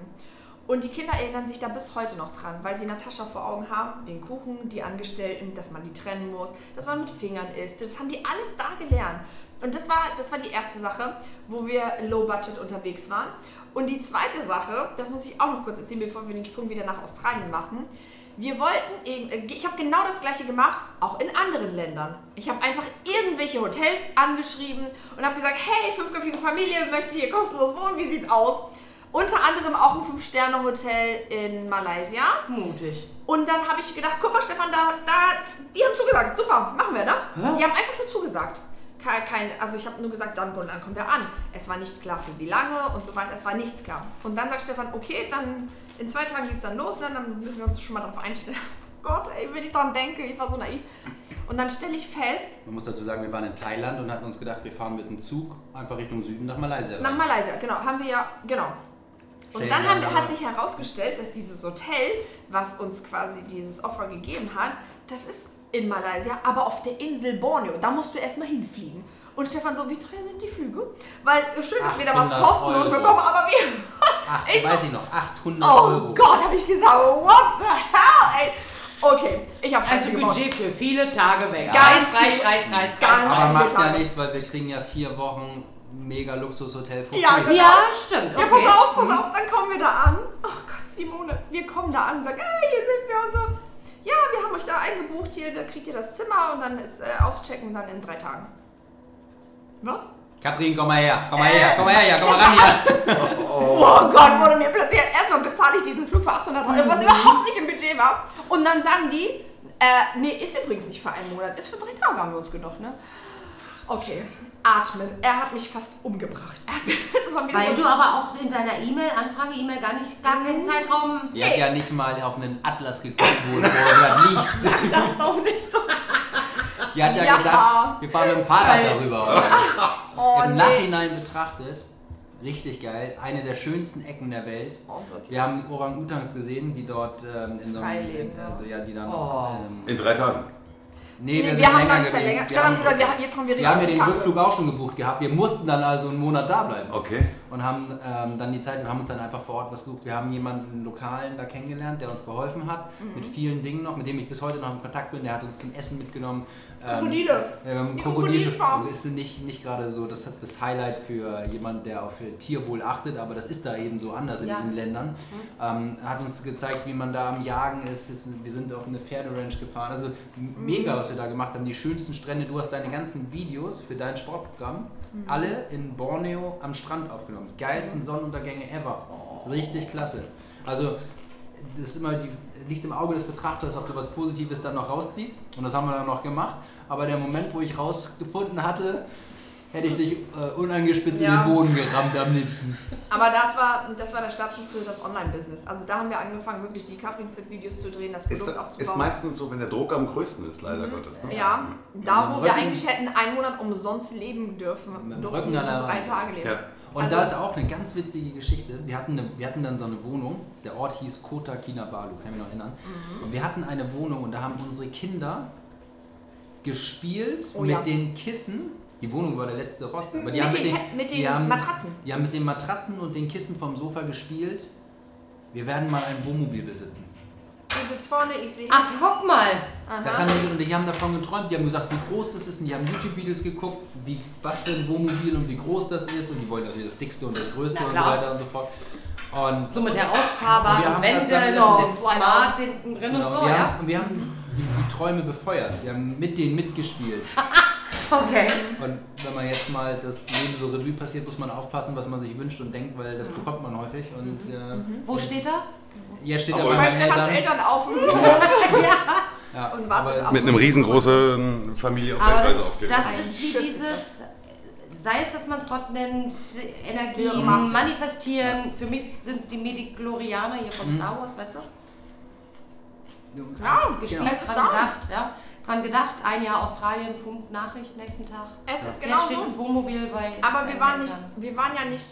Und die Kinder erinnern sich da bis heute noch dran, weil sie Natascha vor Augen haben, den Kuchen, die Angestellten, dass man die trennen muss, dass man mit Fingern isst. Das haben die alles da gelernt. Und das war, das war die erste Sache, wo wir low budget unterwegs waren. Und die zweite Sache, das muss ich auch noch kurz erzählen, bevor wir den Sprung wieder nach Australien machen. Wir wollten, irgend- äh, ich habe genau das gleiche gemacht, auch in anderen Ländern. Ich habe einfach irgendwelche Hotels angeschrieben und habe gesagt, hey, fünfköpfige Familie, möchte hier kostenlos wohnen, wie sieht's aus? Unter anderem auch ein Fünf-Sterne-Hotel in Malaysia.
Mutig.
Und dann habe ich gedacht, guck mal Stefan, da, da, die haben zugesagt, super, machen wir, ne?
Ja.
Die haben einfach nur zugesagt. Kein, also ich habe nur gesagt, dann und dann kommen wir an. Es war nicht klar für wie lange und so weiter, es war nichts klar. Und dann sagt Stefan, okay, dann in zwei Tagen geht's dann los, ne? dann müssen wir uns schon mal darauf einstellen. Gott, ey, wenn ich dran denke, ich war so naiv. Und dann stelle ich fest,
Man muss dazu sagen, wir waren in Thailand und hatten uns gedacht, wir fahren mit dem Zug einfach Richtung Süden nach Malaysia.
nach. Malaysia, genau, haben wir ja, genau. Und dann haben, hat sich herausgestellt, dass dieses Hotel, was uns quasi dieses Offer gegeben hat, das ist in Malaysia, aber auf der Insel Borneo. Da musst du erstmal hinfliegen. Und Stefan so, wie teuer sind die Flüge? Weil äh, schön, dass wir da was
800
kostenlos
Euro.
bekommen, aber wir...
Ach,
Ich so-
weiß ich noch, 800
Oh
Euro.
Gott, habe ich gesagt, what the hell, ey. Okay, ich habe
Also. Budget für viele Tage weg.
Ganz
reiß, reiß, reiß,
ganz
reiß.
Aber macht ja nichts, weil wir kriegen ja vier Wochen mega Luxushotel vor.
Ja, genau.
Ja, stimmt.
Ja,
Okay.
pass auf, pass auf, dann kommen wir da an. Oh Gott, Simone, wir kommen da an und sagen, hey, hier sind wir und so. Ja, wir haben euch da eingebucht, hier, da kriegt ihr das Zimmer und dann ist äh, auschecken dann in drei Tagen. Was?
Katrin, komm mal her, komm mal her, komm mal her, ja, komm mal ran hier.
Oh Gott, wurde mir plötzlich. Erstmal bezahle ich diesen Flug für 800 Euro, was überhaupt nicht im Budget war. Und dann sagen die, äh, nee, ist übrigens nicht für einen Monat, ist für drei Tage, haben wir uns gedacht, ne? Okay, atmen. Er hat mich fast umgebracht.
Weil
so
du aber auch in deiner E-Mail, Anfrage-E-Mail gar nicht, gar keinen Zeitraum.
Die hat ja nicht mal auf einen Atlas geguckt, wo vorher nichts.
das doch nicht so.
Die hat ja,
Ja.
gedacht, wir fahren mit dem Fahrrad
Weil-
darüber.
Oh,
Im
nee.
Nachhinein betrachtet, richtig geil, eine der schönsten Ecken der Welt.
Oh.
Wir haben Orang-Utans gesehen, die dort ähm, in so einem,
leben, ja.
also ja, die dann
Oh.
noch, ähm,
In drei Tagen.
Nee,
Nee, wir,
sind
haben dann verlängert.
Wir
Stefan
haben,
hat gesagt, wir, haben- jetzt haben wir richtig
wir haben ja den. Rückflug auch schon gebucht gehabt. Wir mussten dann also einen Monat da bleiben.
Okay.
Und haben ähm, dann die Zeit, wir haben uns dann einfach vor Ort was gesucht. Wir haben jemanden Lokalen da kennengelernt, der uns geholfen hat,
Mhm.
mit vielen Dingen noch, mit dem ich bis heute noch in Kontakt bin. Der hat uns zum Essen mitgenommen. Ähm,
Krokodile.
Haben
Die Krokodilfarm.
ist nicht, nicht gerade so das, das Highlight für jemanden, der auf Tierwohl achtet, aber das ist da eben so anders in
Ja.
diesen Ländern. Ähm, hat uns gezeigt, wie man da am Jagen ist. wir sind auf eine Pferderanch gefahren. Also m- mega, was wir da gemacht haben. Die schönsten Strände. Du hast deine ganzen Videos für dein Sportprogramm alle in Borneo am Strand aufgenommen. Die geilsten Sonnenuntergänge ever. Richtig klasse. Also das ist immer die, liegt im Auge des Betrachters, ob du was Positives dann noch rausziehst. Und das haben wir dann noch gemacht. Aber der Moment, wo ich rausgefunden hatte, hätte ich dich äh, unangespitzt
Ja.
in den Boden gerammt am liebsten.
Aber das war, das war der Startschuss für das Online-Business. Also da haben wir angefangen, wirklich die Captain-Fit-Videos zu drehen, das
Ist,
Produkt
da,
aufzubauen.
ist meistens so, wenn der Druck am größten ist, leider Gottes. Ne?
ja, da wo wir eigentlich hätten einen Monat umsonst leben dürfen,
Mit dem
durften
Rücken an der
drei. Tage leben.
Ja.
Und
Also-
da ist auch eine ganz witzige Geschichte. Wir hatten, eine, wir hatten dann so eine Wohnung, der Ort hieß Kota Kinabalu, kann ich mich noch erinnern.
Mhm.
Und wir hatten eine Wohnung und da haben unsere Kinder gespielt
Oh
mit
ja.
den Kissen. Die Wohnung war der letzte Rotz. Aber die
Mit
haben
den
mit den,
mit den
die haben,
Matratzen.
Die haben mit den Matratzen und den Kissen vom Sofa gespielt. Wir werden mal ein Wohnmobil besitzen.
Ich sitze vorne, ich sehe
Ach, guck mal.
Aha.
Das haben die, und die haben davon geträumt, die haben gesagt, wie groß das ist und die haben YouTube-Videos geguckt, wie was für ein Wohnmobil und wie groß das ist und die wollten natürlich das dickste und das größte und so weiter und so fort. Und
So mit herausfahrbaren
das-
dem Smart hinten drin
genau,
und so,
wir,
ja?
haben, und wir haben die, die Träume befeuert, wir haben mit denen mitgespielt.
Okay.
Und wenn man jetzt mal das Leben so Revue passiert, muss man aufpassen, was man sich wünscht und denkt, weil das bekommt man häufig. Und äh,
Wo steht er?
Jetzt steht er
Aber
bei
bei
meinen
Stefans
Eltern.
Eltern auf dem
Ja,
und wartet auf
Mit einem riesengroßen Familie auf
Aber
Weltreise
das,
aufgeklebt.
das ist wie dieses sei es, dass man es Gott nennt, Energie,
immer.
manifestieren. Für mich sind es die Mediglorianer hier von Star Wars, weißt du?
Ja,
Gespielt,
Es ist
dran
da.
gedacht, ja. Dran gedacht, ein Jahr Australien, Funk, Nachricht, nächsten Tag.
Es ist
Jetzt
genau
steht
so.
das Wohnmobil bei.
Aber
bei
wir waren, nicht, wir waren ja nicht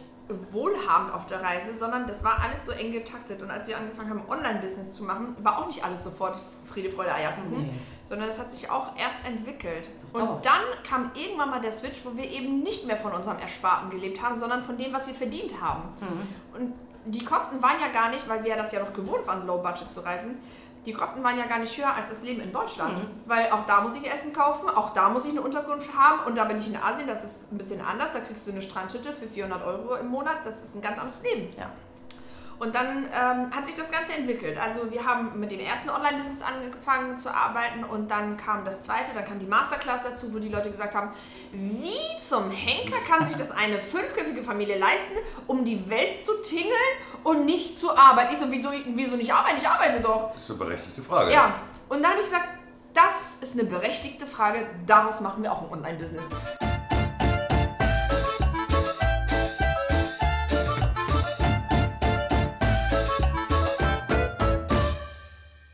wohlhabend auf der Reise, sondern das war alles so eng getaktet. Und als wir angefangen haben, Online-Business zu machen, war auch nicht alles sofort Friede, Freude, Eierkuchen, sondern das hat sich auch erst entwickelt. Und dann kam irgendwann mal der Switch, wo wir eben nicht mehr von unserem Ersparten gelebt haben, sondern von dem, was wir verdient haben. Und die Kosten waren ja gar nicht, weil wir das ja noch gewohnt waren, Low Budget zu reisen, die Kosten waren ja gar nicht höher als das Leben in Deutschland. Weil auch da muss ich Essen kaufen, auch da muss ich eine Unterkunft haben und da bin ich in Asien, das ist ein bisschen anders, da kriegst du eine Strandhütte für 400 Euro im Monat, das ist ein ganz anderes Leben.
Ja.
Und dann ähm, hat sich das Ganze entwickelt. Also wir haben mit dem ersten Online-Business angefangen zu arbeiten und dann kam das zweite, dann kam die Masterclass dazu, wo die Leute gesagt haben, wie zum Henker kann sich das eine fünfköpfige Familie leisten, um die Welt zu tingeln und nicht zu arbeiten? Ich so, wieso, wieso nicht arbeiten? Ich arbeite doch.
Das ist eine berechtigte Frage.
Ja, und dann habe ich gesagt, das ist eine berechtigte Frage, daraus machen wir auch ein Online-Business.